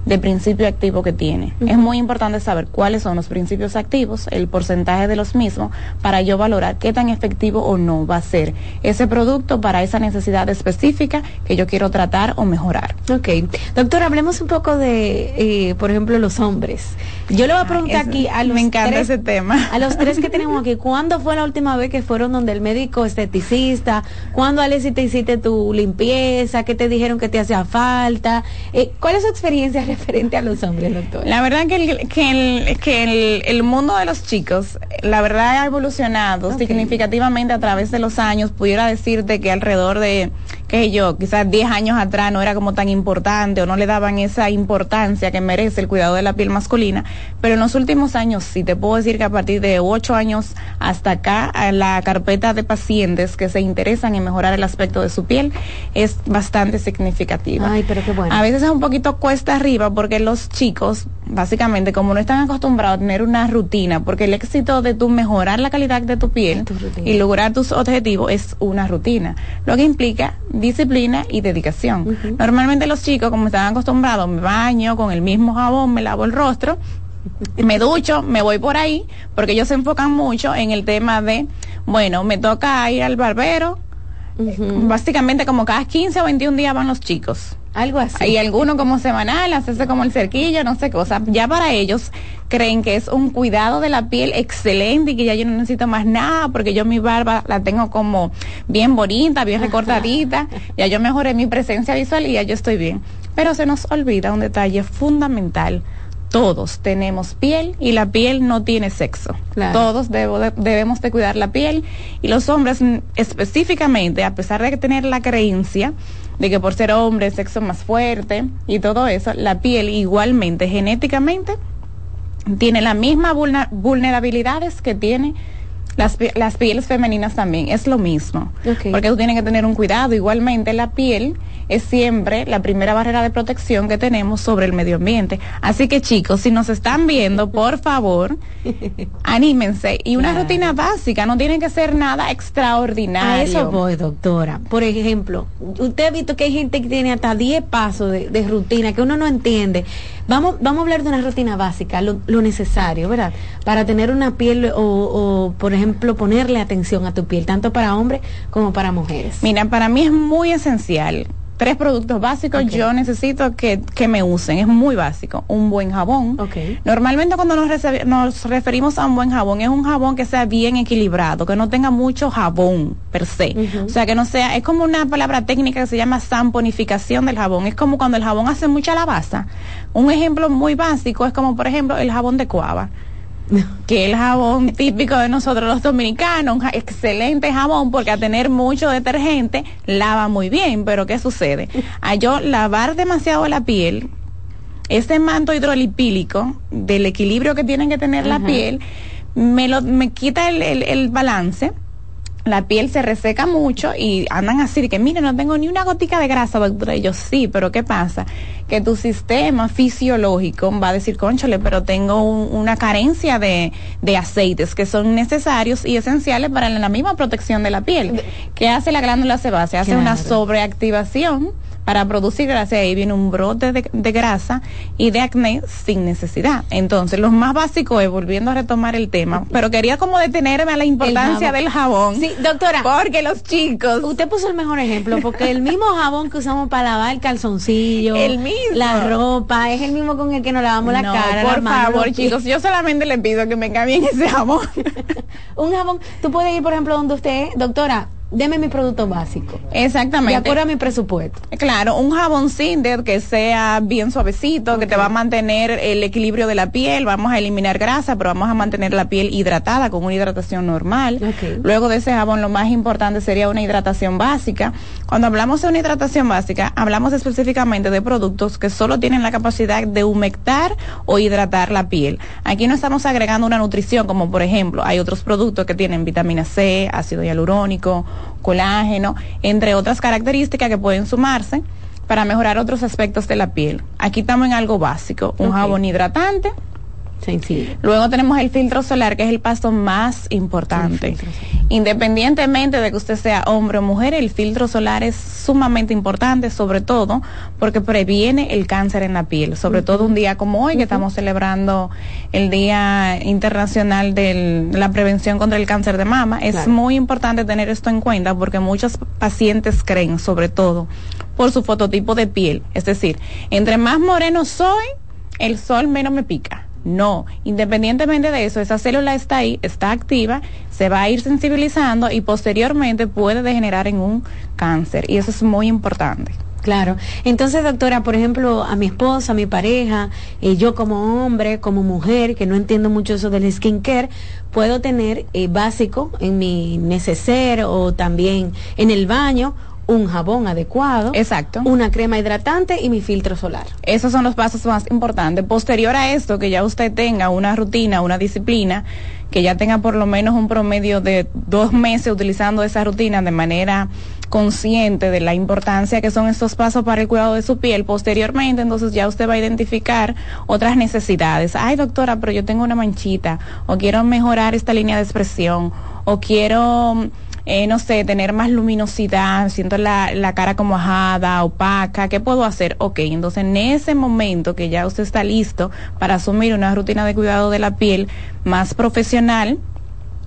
de principio activo que tiene. Es muy importante saber cuáles son los principios activos, el porcentaje de los mismos, para yo valorar qué tan efectivo o no va a ser ese producto para esa necesidad específica que yo quiero tratar o mejorar. Ok. Doctor, hablemos un poco de, eh, por ejemplo, los hombres. Yo le voy a preguntar Eso- aquí a los me encanta tres, ese tema. A los tres que tenemos aquí, ¿cuándo fue la última vez que fueron donde el médico esteticista? ¿Cuándo, Alexi, te hiciste tu limpieza? ¿Qué te dijeron que te hacía falta? Eh, ¿Cuál es su experiencia [laughs] referente a los hombres, doctor? La verdad que el, que el, que el, el mundo de los chicos, la verdad ha evolucionado significativamente a través de los años. Pudiera decirte que alrededor de, qué sé yo, quizás 10 años atrás no era como tan importante o no le daban esa importancia que merece el cuidado de la piel masculina. Pero en los últimos años sí, te puedo decir que a partir de 8 años hasta acá, la carpeta de pacientes que se interesan en mejorar el aspecto de su piel es bastante significativa. Ay, pero qué bueno. A veces es un poquito cuesta arriba porque los chicos, básicamente, como no están acostumbrados a tener una rutina, porque el éxito de tu mejorar la calidad de tu piel y lograr tus objetivos es una rutina, lo que implica disciplina y dedicación. Normalmente los chicos, como están acostumbrados, me baño con el mismo jabón, me lavo el rostro, me ducho, me voy por ahí, porque ellos se enfocan mucho en el tema de, bueno, me toca ir al barbero, básicamente como cada 15 o 21 días van los chicos. Algo así. Y algunos como semanal, hacerse como el cerquillo, no sé qué. O sea, ya para ellos creen que es un cuidado de la piel excelente y que ya yo no necesito más nada porque yo mi barba la tengo como bien bonita, bien recortadita. Ya yo mejoré mi presencia visual y ya yo estoy bien. Pero se nos olvida un detalle fundamental. Todos tenemos piel y la piel no tiene sexo. Claro. Todos debo debemos de cuidar la piel y los hombres específicamente, a pesar de tener la creencia de que por ser hombre el sexo es más fuerte y todo eso, la piel igualmente genéticamente tiene las mismas vulnerabilidades que tiene las, las pieles femeninas también, es lo mismo. Porque tú tienes que tener un cuidado. Igualmente la piel es siempre la primera barrera de protección que tenemos sobre el medio ambiente. Así que chicos, si nos están viendo, por favor, [laughs] anímense. Y una Claro. rutina básica, no tiene que ser nada extraordinario. A eso voy, doctora. Por ejemplo, usted ha visto que hay gente que tiene hasta 10 pasos de, de rutina que uno no entiende. Vamos, vamos a hablar de una rutina básica, lo, lo necesario, ¿verdad? Para tener una piel o, o, por ejemplo, ponerle atención a tu piel, tanto para hombres como para mujeres. Mira, para mí es muy esencial. Tres productos básicos yo necesito que, que me usen. Es muy básico. Un buen jabón. Normalmente cuando nos, referimos a un buen jabón, es un jabón que sea bien equilibrado, que no tenga mucho jabón per se. O sea, que no sea, es como una palabra técnica que se llama samponificación del jabón. Es como cuando el jabón hace mucha lavaza. Un ejemplo muy básico es como, por ejemplo, el jabón de coaba [laughs] que el jabón típico de nosotros los dominicanos, un excelente jabón porque a tener mucho detergente lava muy bien, pero ¿qué sucede? [laughs] A yo lavar demasiado la piel, ese manto hidrolipílico del equilibrio que tiene que tener la piel, me, lo, me quita el, el- el balance. La piel se reseca mucho y andan así de que, mire, no tengo ni una gotica de grasa, doctora. Y yo, sí, pero ¿qué pasa? Que tu sistema fisiológico va a decir, conchole, pero tengo un- una carencia de, de aceites que son necesarios y esenciales para la misma protección de la piel. ¿Qué hace la glándula sebácea? Hace una sobreactivación para producir grasa y ahí viene un brote de, de grasa y de acné sin necesidad. Entonces, lo más básico es, volviendo a retomar el tema, pero quería como detenerme a la importancia del jabón. Sí, doctora. Porque los chicos... Usted puso el mejor ejemplo, porque el mismo jabón que usamos para lavar el calzoncillo, El mismo. la ropa, es el mismo con el que nos lavamos la No, cara. por favor, chicos, yo solamente le pido que me cambien ese jabón. [laughs] un jabón, tú puedes ir, por ejemplo, donde usted, doctora, deme mi producto básico. Exactamente. De acuerdo a mi presupuesto. Claro, un jabón Cinder que sea bien suavecito, que te va a mantener el equilibrio de la piel, vamos a eliminar grasa, pero vamos a mantener la piel hidratada con una hidratación normal. Luego de ese jabón lo más importante sería una hidratación básica. Cuando hablamos de una hidratación básica, hablamos específicamente de productos que solo tienen la capacidad de humectar o hidratar la piel. Aquí no estamos agregando una nutrición, como por ejemplo, hay otros productos que tienen vitamina C, ácido hialurónico, colágeno, entre otras características que pueden sumarse para mejorar otros aspectos de la piel. Aquí estamos en algo básico, un jabón hidratante. Sencillo. Luego tenemos el filtro solar, que es el paso más importante. Independientemente de que usted sea hombre o mujer, el filtro solar es sumamente importante, sobre todo porque previene el cáncer en la piel. Sobre todo un día como hoy, que estamos celebrando el Día Internacional de la Prevención contra el Cáncer de Mama. Es Claro. muy importante tener esto en cuenta porque muchos pacientes creen, sobre todo por su fototipo de piel. Es decir, entre más moreno soy, el sol menos me pica. No, independientemente de eso, esa célula está ahí, está activa, se va a ir sensibilizando y posteriormente puede degenerar en un cáncer. Y eso es muy importante. Claro. Entonces, doctora, por ejemplo, a mi esposa, a mi pareja, eh, yo como hombre, como mujer, que no entiendo mucho eso del skincare, puedo tener eh, básico en mi neceser o también en el baño un jabón adecuado. Exacto. Una crema hidratante y mi filtro solar. Esos son los pasos más importantes. Posterior a esto, que ya usted tenga una rutina, una disciplina, que ya tenga por lo menos un promedio de dos meses utilizando esa rutina de manera consciente de la importancia que son estos pasos para el cuidado de su piel. Posteriormente, entonces ya usted va a identificar otras necesidades. Ay, doctora, pero yo tengo una manchita, o quiero mejorar esta línea de expresión, o quiero eh, no sé, tener más luminosidad, siento la, la cara como ajada, opaca, ¿qué puedo hacer? Ok, entonces en ese momento que ya usted está listo para asumir una rutina de cuidado de la piel más profesional,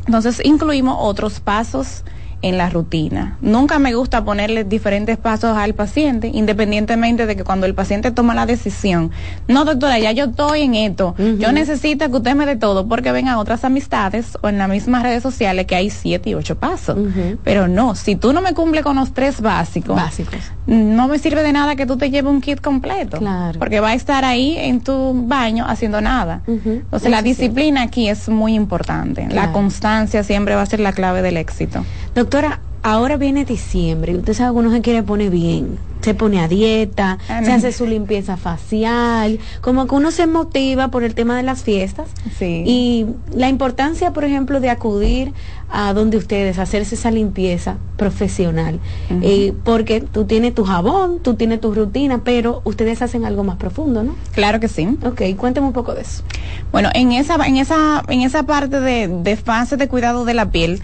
entonces incluimos otros pasos en la rutina. Nunca me gusta ponerle diferentes pasos al paciente, independientemente de que cuando el paciente toma la decisión, no doctora, ya yo estoy en esto, yo necesito que usted me dé todo porque ven a otras amistades o en las mismas redes sociales que hay siete y ocho pasos. Pero no, si tú no me cumples con los tres básicos, Básicos. no me sirve de nada que tú te lleves un kit completo. Claro. Porque va a estar ahí en tu baño haciendo nada. Entonces la Eso sí. disciplina aquí es muy importante. La constancia siempre va a ser la clave del éxito. Doctora, ahora viene diciembre y usted sabe que uno se quiere poner bien. Se pone a dieta, Ah, se hace su limpieza facial, como que uno se motiva por el tema de las fiestas. Sí. Y la importancia, por ejemplo, de acudir a donde ustedes, hacerse esa limpieza profesional. Eh, porque tú tienes tu jabón, tú tienes tu rutina, pero ustedes hacen algo más profundo, ¿no? Claro que sí. Ok, cuénteme un poco de eso. Bueno, en esa, en esa, en esa parte de, de fase de cuidado de la piel,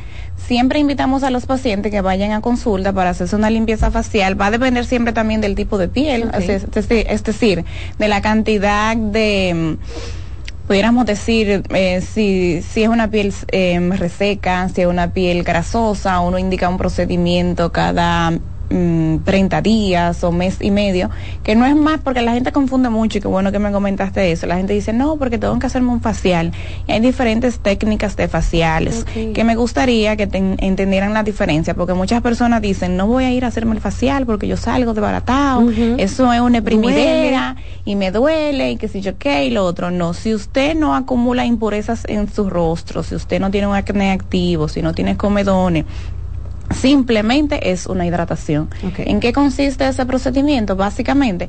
siempre invitamos a los pacientes que vayan a consulta para hacerse una limpieza facial. Va a depender siempre también del tipo de piel, decir, es decir, de la cantidad de mm, pudiéramos decir eh, si, si es una piel eh, reseca, si es una piel grasosa, uno indica un procedimiento cada mm, 30 días o mes y medio, que no es más porque la gente confunde mucho y qué bueno que me comentaste eso. La gente dice, no, porque tengo que hacerme un facial. Y hay diferentes técnicas de faciales que me gustaría que ten- entendieran la diferencia, porque muchas personas dicen, no voy a ir a hacerme el facial porque yo salgo de baratado, Ujú. eso es una primidera y me duele y que si yo qué y lo otro. No, si usted no acumula impurezas en su rostro, si usted no tiene un acné activo, si no tiene comedones, simplemente es una hidratación. ¿En qué consiste ese procedimiento? Básicamente,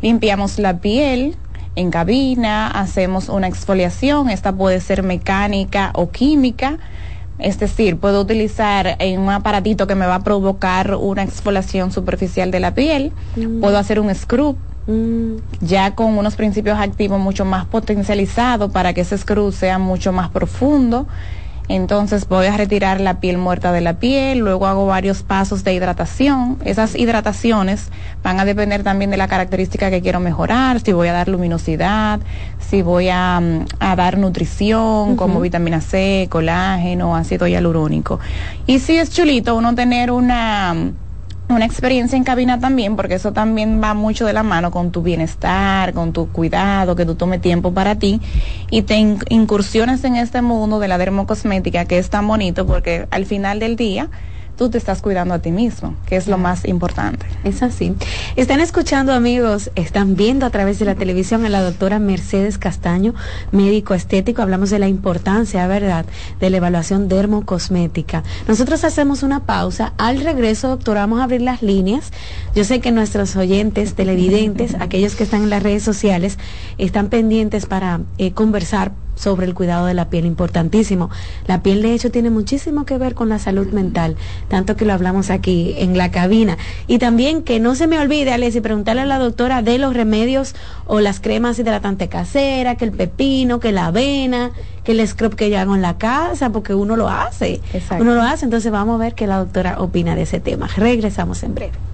limpiamos la piel en cabina, hacemos una exfoliación, esta puede ser mecánica o química. Es decir, puedo utilizar en un aparatito que me va a provocar una exfoliación superficial de la piel. Mm. Puedo hacer un scrub Mm, ya con unos principios activos mucho más potencializados para que ese scrub sea mucho más profundo. Entonces voy a retirar la piel muerta de la piel, luego hago varios pasos de hidratación. Esas hidrataciones van a depender también de la característica que quiero mejorar, si voy a dar luminosidad, si voy a, mm, dar nutrición como vitamina C, colágeno, ácido hialurónico. Y si es chulito uno tener una una experiencia en cabina también, porque eso también va mucho de la mano con tu bienestar, con tu cuidado, que tú tomes tiempo para ti y te incursiones en este mundo de la dermocosmética que es tan bonito porque al final del día tú te estás cuidando a ti mismo, que es lo más importante. Es así. Están escuchando amigos, están viendo a través de la televisión a la doctora Mercedes Castaño, médico estético. Hablamos de la importancia, ¿verdad?, de la evaluación dermocosmética. Nosotros hacemos una pausa. Al regreso, doctora, vamos a abrir las líneas. Yo sé que nuestros oyentes, televidentes, aquellos que están en las redes sociales, están pendientes para eh, conversar sobre el cuidado de la piel, importantísimo. La piel, de hecho, tiene muchísimo que ver con la salud mental, tanto que lo hablamos aquí en la cabina. Y también que no se me olvide, Alessi, preguntarle a la doctora de los remedios o las cremas hidratante casera, que el pepino, que la avena, que el scrub que yo hago en la casa, porque uno lo hace. Uno lo hace, entonces vamos a ver qué la doctora opina de ese tema. Regresamos en breve.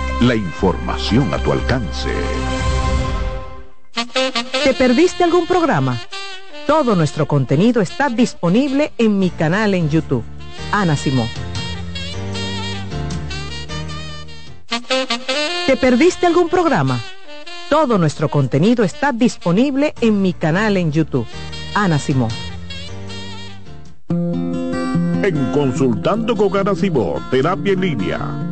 la información a tu alcance. ¿Te perdiste algún programa? Todo nuestro contenido está disponible en mi canal en YouTube. Ana Simón. ¿Te perdiste algún programa? Todo nuestro contenido está disponible en mi canal en YouTube. Ana Simón. En Consultando con Ana Simón, Terapia en Línea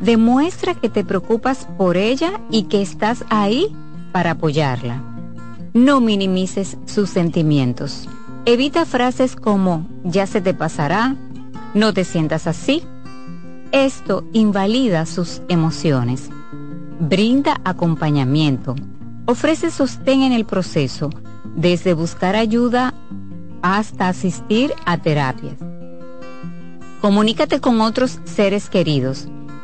Demuestra que te preocupas por ella y que estás ahí para apoyarla. No minimices sus sentimientos. Evita frases como ya se te pasará, no te sientas así. Esto invalida sus emociones. Brinda acompañamiento. Ofrece sostén en el proceso, desde buscar ayuda hasta asistir a terapias. Comunícate con otros seres queridos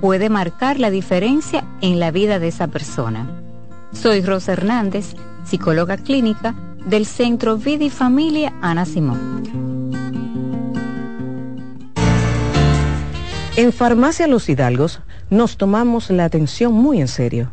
puede marcar la diferencia en la vida de esa persona. Soy Rosa Hernández, psicóloga clínica del Centro Vida y Familia Ana Simón. En Farmacia Los Hidalgos nos tomamos la atención muy en serio.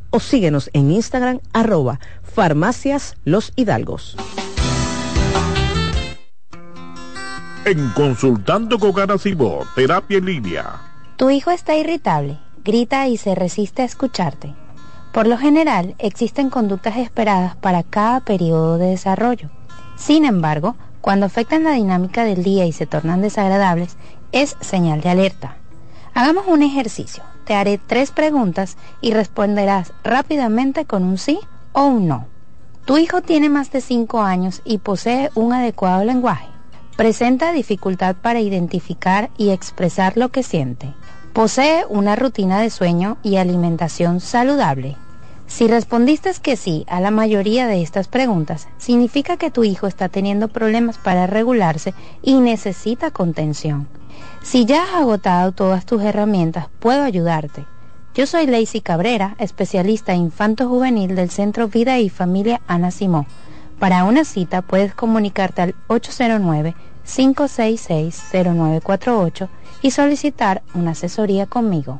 o síguenos en Instagram arroba farmacias los hidalgos. En Consultando con Garacimo, Terapia en Línea. Tu hijo está irritable, grita y se resiste a escucharte. Por lo general, existen conductas esperadas para cada periodo de desarrollo. Sin embargo, cuando afectan la dinámica del día y se tornan desagradables, es señal de alerta. Hagamos un ejercicio. Te haré tres preguntas y responderás rápidamente con un sí o un no. Tu hijo tiene más de 5 años y posee un adecuado lenguaje. Presenta dificultad para identificar y expresar lo que siente. Posee una rutina de sueño y alimentación saludable. Si respondiste que sí a la mayoría de estas preguntas, significa que tu hijo está teniendo problemas para regularse y necesita contención. Si ya has agotado todas tus herramientas, puedo ayudarte. Yo soy Lacey Cabrera, especialista infanto juvenil del Centro Vida y Familia Ana Simó. Para una cita puedes comunicarte al 809-566-0948 y solicitar una asesoría conmigo.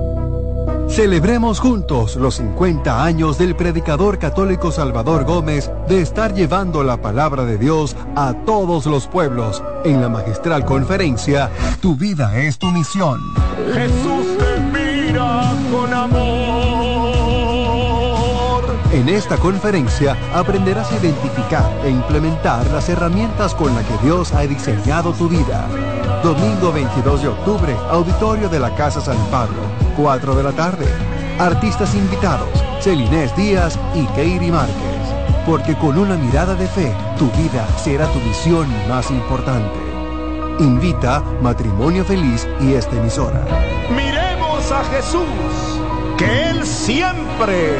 Celebremos juntos los 50 años del predicador católico Salvador Gómez de estar llevando la palabra de Dios a todos los pueblos en la magistral conferencia Tu vida es tu misión. Jesús te mira con amor. En esta conferencia aprenderás a identificar e implementar las herramientas con las que Dios ha diseñado tu vida. Domingo 22 de octubre, auditorio de la Casa San Pablo, 4 de la tarde. Artistas invitados, Celinés Díaz y Keiri Márquez. Porque con una mirada de fe, tu vida será tu misión más importante. Invita Matrimonio Feliz y esta emisora. Miremos a Jesús, que Él siempre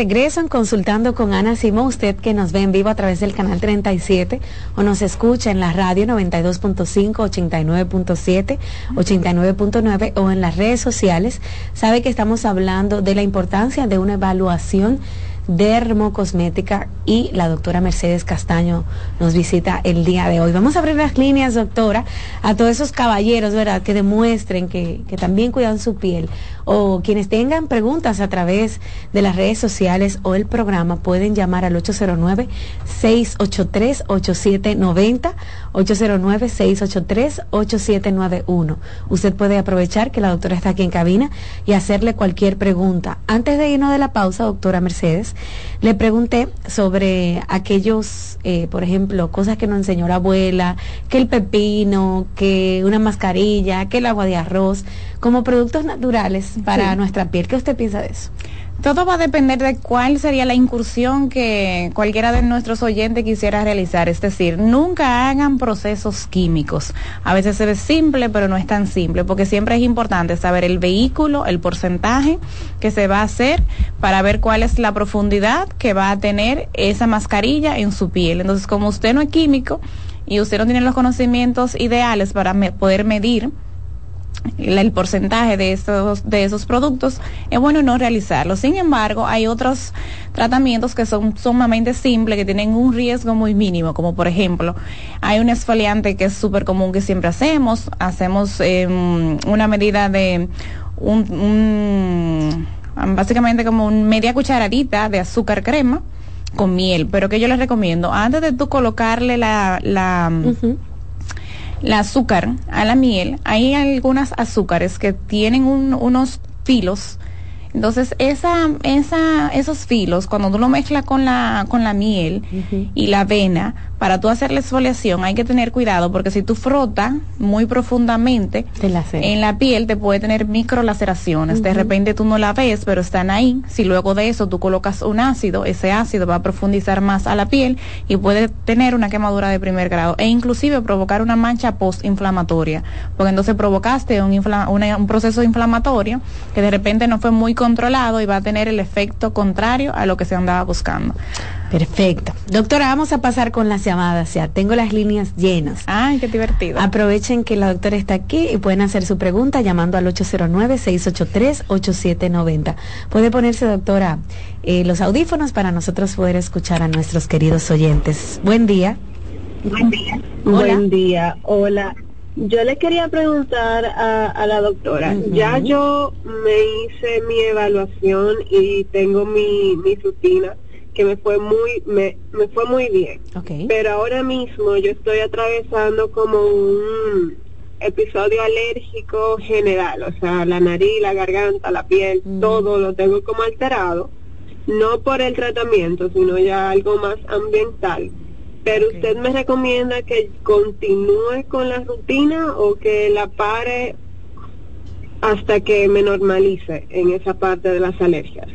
Regreso en Consultando con Ana Simón, usted que nos ve en vivo a través del canal 37 o nos escucha en la radio 92.5, 89.7, 89.9 o en las redes sociales, sabe que estamos hablando de la importancia de una evaluación dermocosmética y la doctora Mercedes Castaño nos visita el día de hoy. Vamos a abrir las líneas, doctora, a todos esos caballeros, ¿verdad?, que demuestren que, que también cuidan su piel o quienes tengan preguntas a través de las redes sociales o el programa pueden llamar al 809-683-8790, 809-683-8791. Usted puede aprovechar que la doctora está aquí en cabina y hacerle cualquier pregunta. Antes de irnos de la pausa, doctora Mercedes, le pregunté sobre aquellos, eh, por ejemplo, cosas que nos enseñó la abuela, que el pepino, que una mascarilla, que el agua de arroz, como productos naturales para nuestra piel. ¿Qué usted piensa de eso? Todo va a depender de cuál sería la incursión que cualquiera de nuestros oyentes quisiera realizar. Es decir, nunca hagan procesos químicos. A veces se ve simple, pero no es tan simple, porque siempre es importante saber el vehículo, el porcentaje que se va a hacer para ver cuál es la profundidad que va a tener esa mascarilla en su piel. Entonces, como usted no es químico y usted no tiene los conocimientos ideales para poder medir, el porcentaje de esos, de esos productos, es bueno no realizarlo. Sin embargo, hay otros tratamientos que son sumamente simples, que tienen un riesgo muy mínimo, como por ejemplo, hay un esfoliante que es súper común que siempre hacemos, hacemos em, una medida de un, básicamente como un media cucharadita de azúcar crema con miel, pero que yo les recomiendo, antes de tú colocarle la, la el azúcar a la miel, hay algunas azúcares que tienen unos filos. Entonces, esa, esa, esos filos, cuando tú lo mezclas con la, con la miel y la avena, para tú hacer la exfoliación hay que tener cuidado porque si tú frotas muy profundamente en la piel te puede tener microlaceraciones. De repente tú no la ves, pero están ahí. Si luego de eso tú colocas un ácido, ese ácido va a profundizar más a la piel y puede tener una quemadura de primer grado e inclusive provocar una mancha postinflamatoria, porque entonces provocaste un, un proceso inflamatorio que de repente no fue muy controlado y va a tener el efecto contrario a lo que se andaba buscando. Perfecto. Doctora, vamos a pasar con las llamadas ya. Tengo las líneas llenas. Ay, qué divertido. Aprovechen que la doctora está aquí y pueden hacer su pregunta llamando al 809-683-8790. Puede ponerse, doctora, eh, los audífonos para nosotros poder escuchar a nuestros queridos oyentes. Buen día. Buen día. Buen día. Hola. Yo le quería preguntar a, la doctora, ya yo me hice mi evaluación y tengo mi, mi rutina que me fue muy me, me fue muy bien. Pero ahora mismo yo estoy atravesando como un episodio alérgico general o sea la nariz la garganta la piel mm. todo lo tengo como alterado no por el tratamiento sino ya algo más ambiental. Pero usted me recomienda que continúe con la rutina o que la pare hasta que me normalice en esa parte de las alergias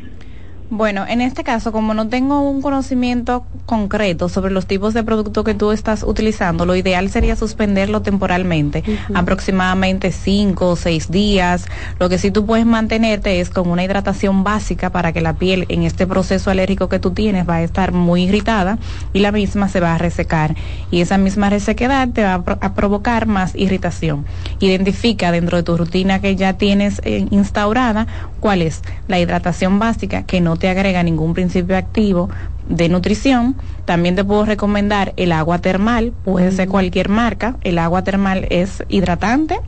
bueno, en este caso, como no tengo un conocimiento concreto sobre los tipos de producto que tú estás utilizando, lo ideal sería suspenderlo temporalmente, aproximadamente cinco o seis días. Lo que sí tú puedes mantenerte es con una hidratación básica para que la piel en este proceso alérgico que tú tienes va a estar muy irritada y la misma se va a resecar. Y esa misma resequedad te va a, provocar más irritación. Identifica dentro de tu rutina que ya tienes eh, instaurada cuál es la hidratación básica que no te agrega ningún principio activo de nutrición. También te puedo recomendar el agua termal, puede ser cualquier marca. El agua termal es hidratante,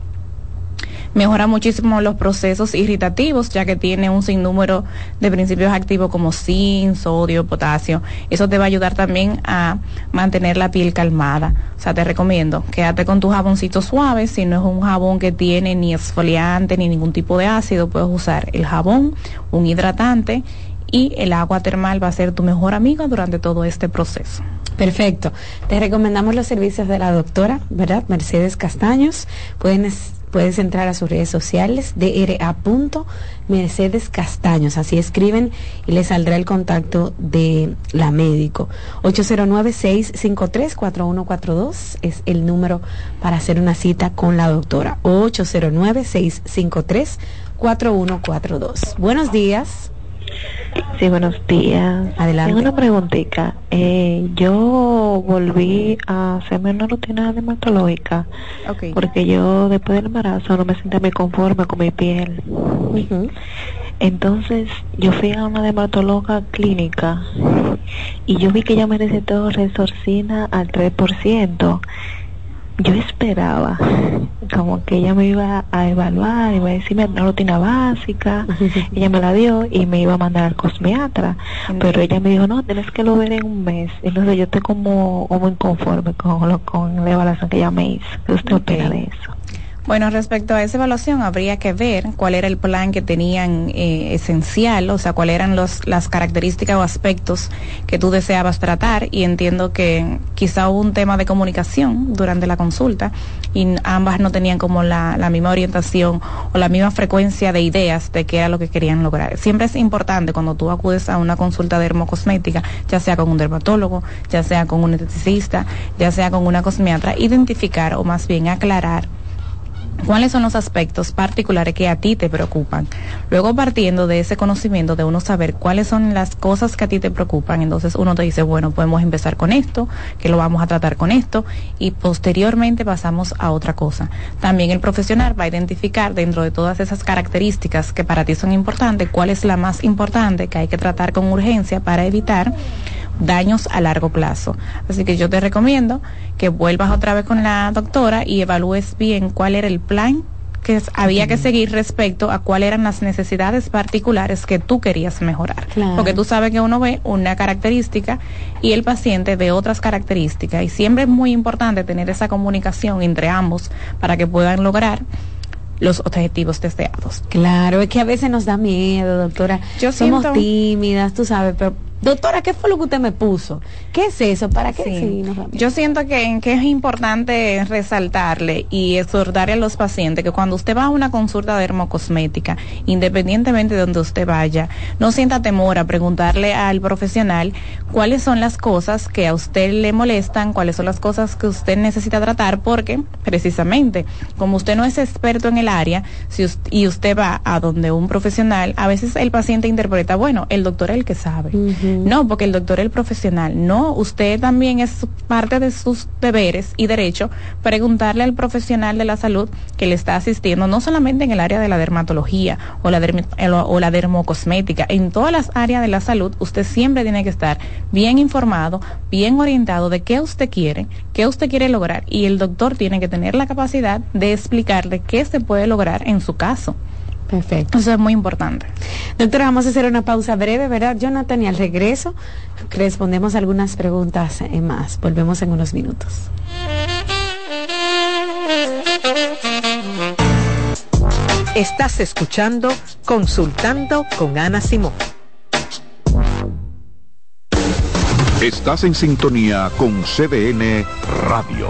mejora muchísimo los procesos irritativos, ya que tiene un sinnúmero de principios activos como zinc, sodio, potasio. Eso te va a ayudar también a mantener la piel calmada. O sea, te recomiendo, quédate con tu jaboncito suave. Si no es un jabón que tiene ni exfoliante ni ningún tipo de ácido, puedes usar el jabón, un hidratante y el agua termal va a ser tu mejor amigo durante todo este proceso. Perfecto. Te recomendamos los servicios de la doctora, ¿verdad? Mercedes Castaños. Pueden puedes entrar a sus redes sociales, DRA. Mercedes Castaños, así escriben y les saldrá el contacto de la médico. 809-653-4142 es el número para hacer una cita con la doctora. 809-653-4142. Buenos días. Sí, buenos días. Adelante. Tengo una preguntita. Eh, yo volví a hacerme una rutina dermatológica porque yo después del embarazo no me sentía muy conforme con mi piel. Entonces yo fui a una dermatóloga clínica y yo vi que ella me recetó resorcina al 3% yo esperaba como que ella me iba a evaluar, iba a decirme una rutina básica, [laughs] ella me la dio y me iba a mandar al cosmiatra, pero ella me dijo, no, tienes que lo ver en un mes, entonces yo estoy como, como inconforme con, lo, con la evaluación que ella me hizo, ¿qué usted opina de eso? Bueno, respecto a esa evaluación, habría que ver cuál era el plan que tenían eh, esencial, o sea, cuáles eran los, las características o aspectos que tú deseabas tratar. Y entiendo que quizá hubo un tema de comunicación durante la consulta y ambas no tenían como la, la misma orientación o la misma frecuencia de ideas de qué era lo que querían lograr. Siempre es importante cuando tú acudes a una consulta dermocosmética, ya sea con un dermatólogo, ya sea con un esteticista, ya sea con una cosmiatra, identificar o más bien aclarar cuáles son los aspectos particulares que a ti te preocupan. Luego partiendo de ese conocimiento de uno saber cuáles son las cosas que a ti te preocupan, entonces uno te dice, bueno, podemos empezar con esto, que lo vamos a tratar con esto y posteriormente pasamos a otra cosa. También el profesional va a identificar dentro de todas esas características que para ti son importantes, cuál es la más importante que hay que tratar con urgencia para evitar daños a largo plazo. Así que yo te recomiendo que vuelvas otra vez con la doctora y evalúes bien cuál era el plan que había que seguir respecto a cuáles eran las necesidades particulares que tú querías mejorar. Porque tú sabes que uno ve una característica y el paciente ve otras características. Y siempre es muy importante tener esa comunicación entre ambos para que puedan lograr los objetivos deseados. Claro, es que a veces nos da miedo, doctora. Yo Somos tímidas, tú sabes, pero Doctora, ¿qué fue lo que usted me puso? ¿Qué es eso? ¿Para qué? Sí. Yo siento que, que, es importante resaltarle y exhortarle a los pacientes que cuando usted va a una consulta dermocosmética, independientemente de donde usted vaya, no sienta temor a preguntarle al profesional cuáles son las cosas que a usted le molestan, cuáles son las cosas que usted necesita tratar, porque precisamente como usted no es experto en el área si y usted va a donde un profesional, a veces el paciente interpreta, bueno, el doctor es el que sabe. No, porque el doctor es el profesional. No, usted también es parte de sus deberes y derecho preguntarle al profesional de la salud que le está asistiendo, no solamente en el área de la dermatología o la, o la dermocosmética, en todas las áreas de la salud, usted siempre tiene que estar bien informado, bien orientado de qué usted quiere, qué usted quiere lograr y el doctor tiene que tener la capacidad de explicarle qué se puede lograr en su caso. Perfecto. Eso es muy importante. Doctora, vamos a hacer una pausa breve, ¿verdad, Jonathan? Y al regreso respondemos algunas preguntas más. Volvemos en unos minutos. Estás escuchando Consultando con Ana Simón. Estás en sintonía con CDN Radio.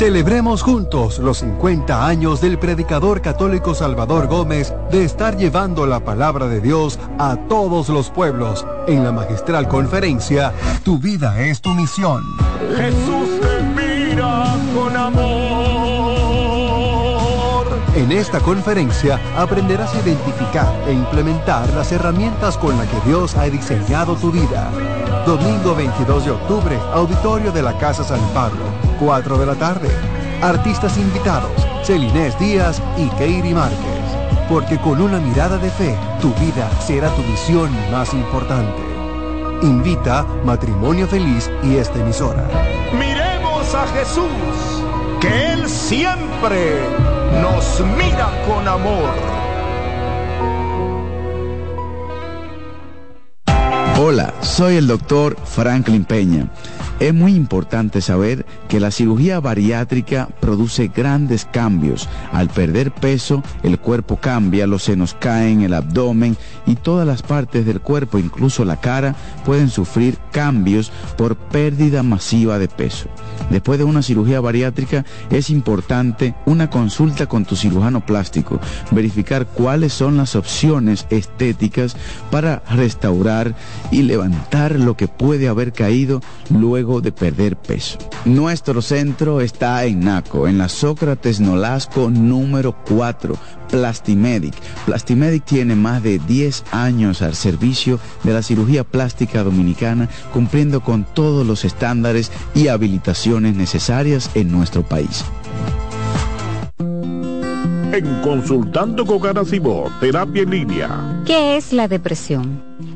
Celebremos juntos los 50 años del predicador católico Salvador Gómez de estar llevando la palabra de Dios a todos los pueblos en la magistral conferencia Tu vida es tu misión. Jesús te mira con amor. En esta conferencia aprenderás a identificar e implementar las herramientas con las que Dios ha diseñado tu vida. Domingo 22 de octubre, auditorio de la Casa San Pablo 4 de la tarde. Artistas invitados, Celinés Díaz y Keiri Márquez. Porque con una mirada de fe, tu vida será tu misión más importante. Invita Matrimonio Feliz y esta emisora. Miremos a Jesús, que Él siempre nos mira con amor. Hola, soy el doctor Franklin Peña es muy importante saber que la cirugía bariátrica produce grandes cambios. Al perder peso, el cuerpo cambia, los senos caen, el abdomen y todas las partes del cuerpo, incluso la cara, pueden sufrir cambios por pérdida masiva de peso. Después de una cirugía bariátrica es importante una consulta con tu cirujano plástico, verificar cuáles son las opciones estéticas para restaurar y levantar lo que puede haber caído luego de perder peso. Nuestro centro está en Naco, en la Sócrates Nolasco número 4, Plastimedic. Plastimedic tiene más de 10 años al servicio de la cirugía plástica dominicana, cumpliendo con todos los estándares y habilitaciones necesarias en nuestro país. En Consultando con Garacimo, Terapia en Línea. ¿Qué es la depresión?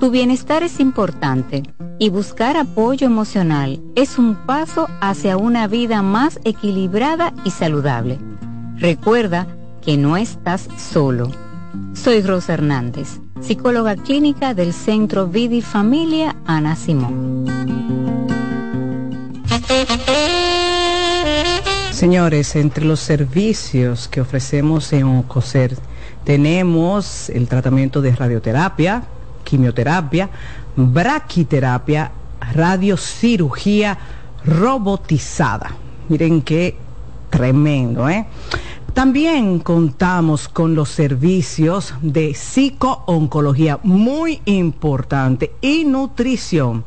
Tu bienestar es importante y buscar apoyo emocional es un paso hacia una vida más equilibrada y saludable. Recuerda que no estás solo. Soy Rosa Hernández. psicóloga clínica del Centro Vidi Familia Ana Simón. Señores, entre los servicios que ofrecemos en OCOSER tenemos el tratamiento de radioterapia, quimioterapia, braquiterapia, radiocirugía robotizada. Miren qué tremendo, ¿eh? También contamos con los servicios de psicooncología, muy importante, y nutrición.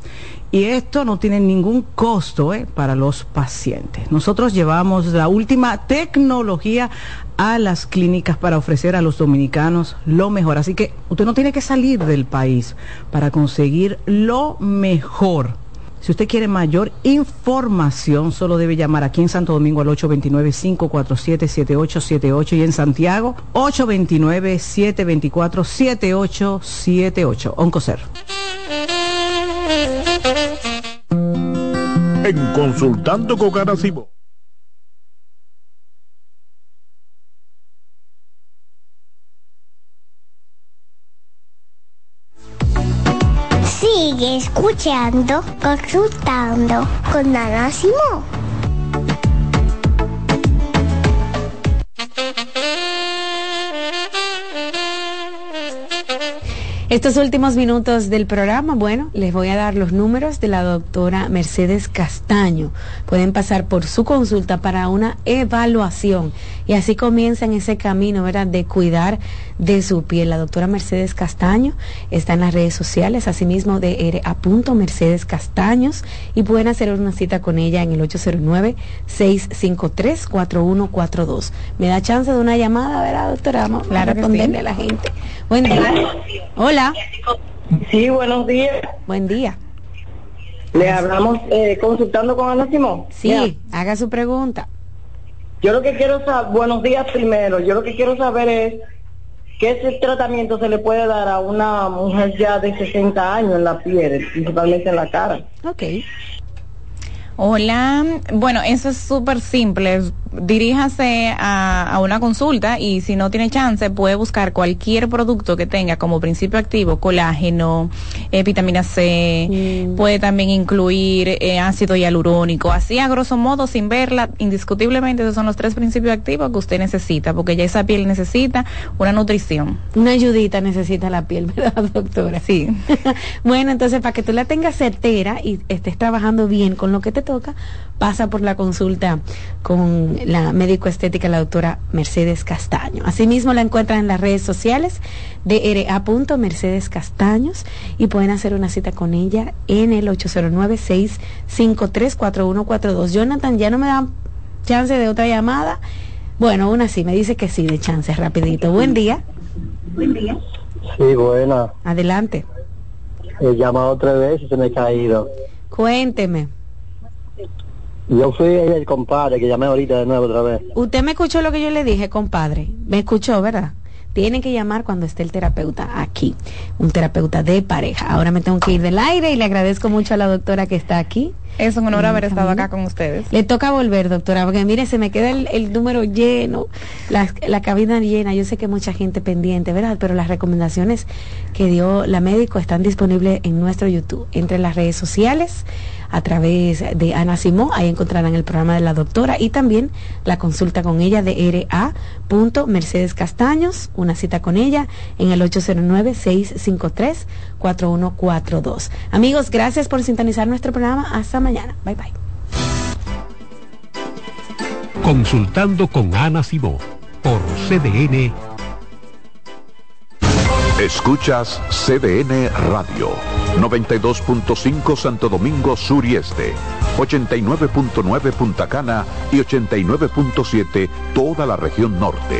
Y esto no tiene ningún costo ¿eh? para los pacientes. Nosotros llevamos la última tecnología a las clínicas para ofrecer a los dominicanos lo mejor. Así que usted no tiene que salir del país para conseguir lo mejor. Si usted quiere mayor información, solo debe llamar aquí en Santo Domingo al 829-547-7878 y en Santiago 829-724-7878. Oncocer. En Consultando con Garacimo. Sigue escuchando, consultando con Ana Simón. Estos últimos minutos del programa, bueno, les voy a dar los números de la doctora Mercedes Castaño. Pueden pasar por su consulta para una evaluación y así comienzan ese camino, ¿verdad?, de cuidar de su piel. La doctora Mercedes Castaño está en las redes sociales, asimismo de a punto Mercedes Castaños y pueden hacer una cita con ella en el 809-653-4142. ¿Me da chance de una llamada, verdad, doctora? Vamos a responderle a la gente. Buen día. Hola. Sí, buenos días. Buen día. Le hablamos eh, consultando con Ana Simón. Sí, haga su pregunta. Yo lo que quiero saber, buenos días primero, yo lo que quiero saber es qué tratamiento se le puede dar a una mujer ya de 60 años en la piel, principalmente en la cara. Ok. Hola, bueno, eso es súper simple. Diríjase a, una consulta y si no tiene chance puede buscar cualquier producto que tenga como principio activo colágeno, eh, vitamina C, mm. puede también incluir eh, ácido hialurónico. Así a grosso modo, sin verla, indiscutiblemente esos son los tres principios activos que usted necesita, porque ya esa piel necesita una nutrición. Una ayudita necesita la piel, [laughs] ¿verdad, doctora? Sí. [laughs] bueno, entonces para que tú la tengas certera y estés trabajando bien con lo que te toca, pasa por la consulta con la médico estética, la doctora Mercedes Castaño. Asimismo, la encuentran en las redes sociales de RA. Mercedes Castaños y pueden hacer una cita con ella en el 809-653-4142. Jonathan, ya no me dan chance de otra llamada. Bueno, una sí, me dice que sí, de chance, rapidito. Buen día. Buen día. Sí, buena. Adelante. He llamado tres veces y se me ha caído. Cuénteme. Yo fui el compadre que llamé ahorita de nuevo otra vez. Usted me escuchó lo que yo le dije, compadre. Me escuchó, ¿verdad? Tiene que llamar cuando esté el terapeuta aquí, un terapeuta de pareja. Ahora me tengo que ir del aire y le agradezco mucho a la doctora que está aquí. Es un honor haber estado acá con ustedes. Le toca volver, doctora, porque mire, se me queda el, número lleno, la, la, cabina llena. Yo sé que mucha gente pendiente, ¿verdad? Pero las recomendaciones que dio la médico están disponibles en nuestro YouTube, entre las redes sociales a través de Ana Simón. Ahí encontrarán el programa de la doctora y también la consulta con ella de RA. Mercedes Castaños, una cita con ella en el 809-653-4142. Amigos, gracias por sintonizar nuestro programa. Hasta mañana. Bye bye. Consultando con Ana Simón por CDN. Escuchas CDN Radio. 92.5 Santo Domingo Sur y Este, 89.9 Punta Cana y 89.7 toda la región norte.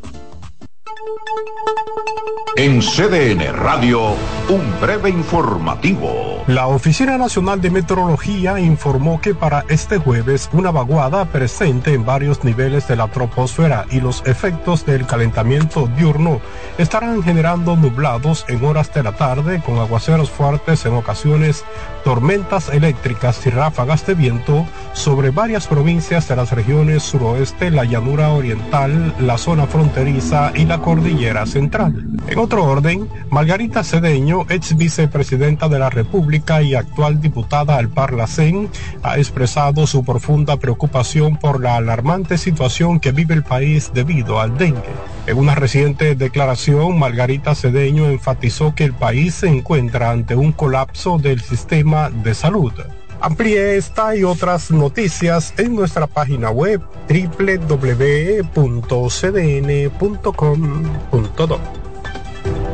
En CDN Radio, un breve informativo. La Oficina Nacional de Meteorología informó que para este jueves una vaguada presente en varios niveles de la troposfera y los efectos del calentamiento diurno estarán generando nublados en horas de la tarde con aguaceros fuertes en ocasiones, tormentas eléctricas y ráfagas de viento sobre varias provincias de las regiones suroeste, la llanura oriental, la zona fronteriza y la cordillera central. En otro orden, Margarita Cedeño, ex vicepresidenta de la República y actual diputada al Parlacén, ha expresado su profunda preocupación por la alarmante situación que vive el país debido al dengue. En una reciente declaración, Margarita Cedeño enfatizó que el país se encuentra ante un colapso del sistema de salud. Amplíe esta y otras noticias en nuestra página web www.cdn.com.do.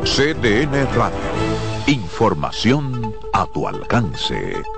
CDN Radio. Información a tu alcance.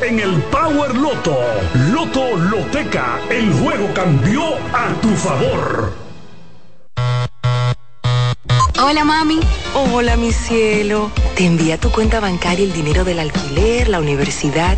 en el Power Loto. Loto Loteca, el juego cambió a tu favor. Hola mami. Hola mi cielo. Te envía tu cuenta bancaria el dinero del alquiler, la universidad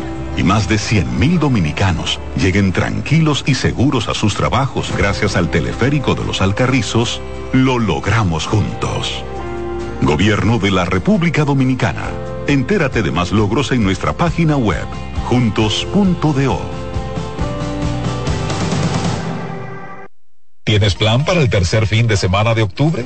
y más de 100.000 dominicanos lleguen tranquilos y seguros a sus trabajos gracias al teleférico de los Alcarrizos, lo logramos juntos. Gobierno de la República Dominicana. Entérate de más logros en nuestra página web, juntos.do. ¿Tienes plan para el tercer fin de semana de octubre?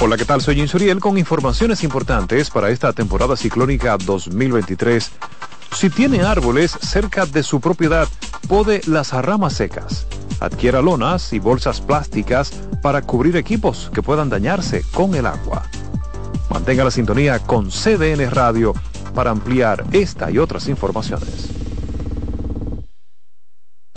Hola, ¿qué tal? Soy Insuriel con informaciones importantes para esta temporada ciclónica 2023. Si tiene árboles cerca de su propiedad, pode las ramas secas. Adquiera lonas y bolsas plásticas para cubrir equipos que puedan dañarse con el agua. Mantenga la sintonía con CDN Radio para ampliar esta y otras informaciones.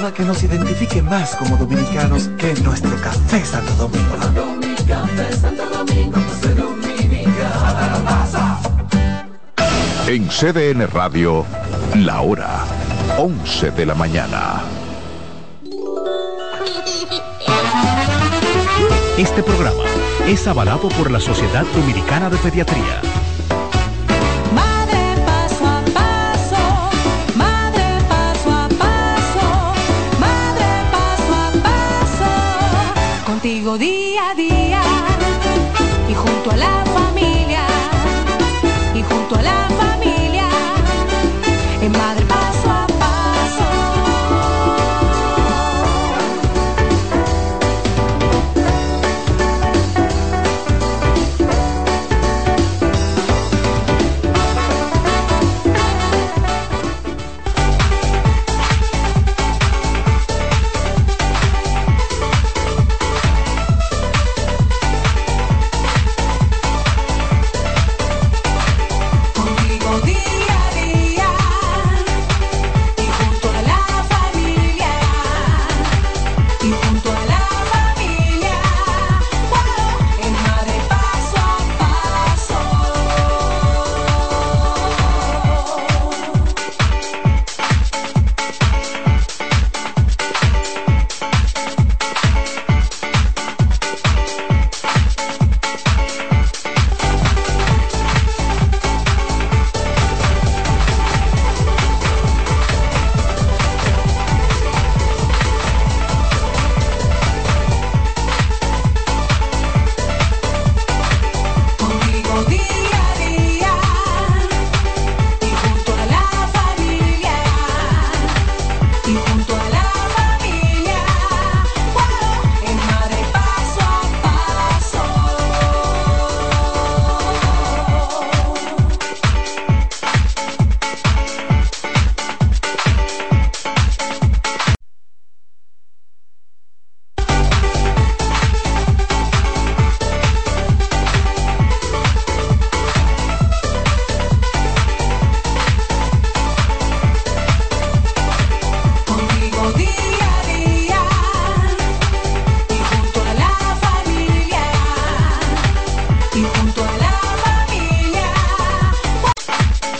nada que nos identifique más como dominicanos que nuestro café Santo Domingo. Tomando mi café Santo Domingo. En CDN Radio, la hora 11 de la mañana. Este programa es avalado por la Sociedad Dominicana de Pediatría.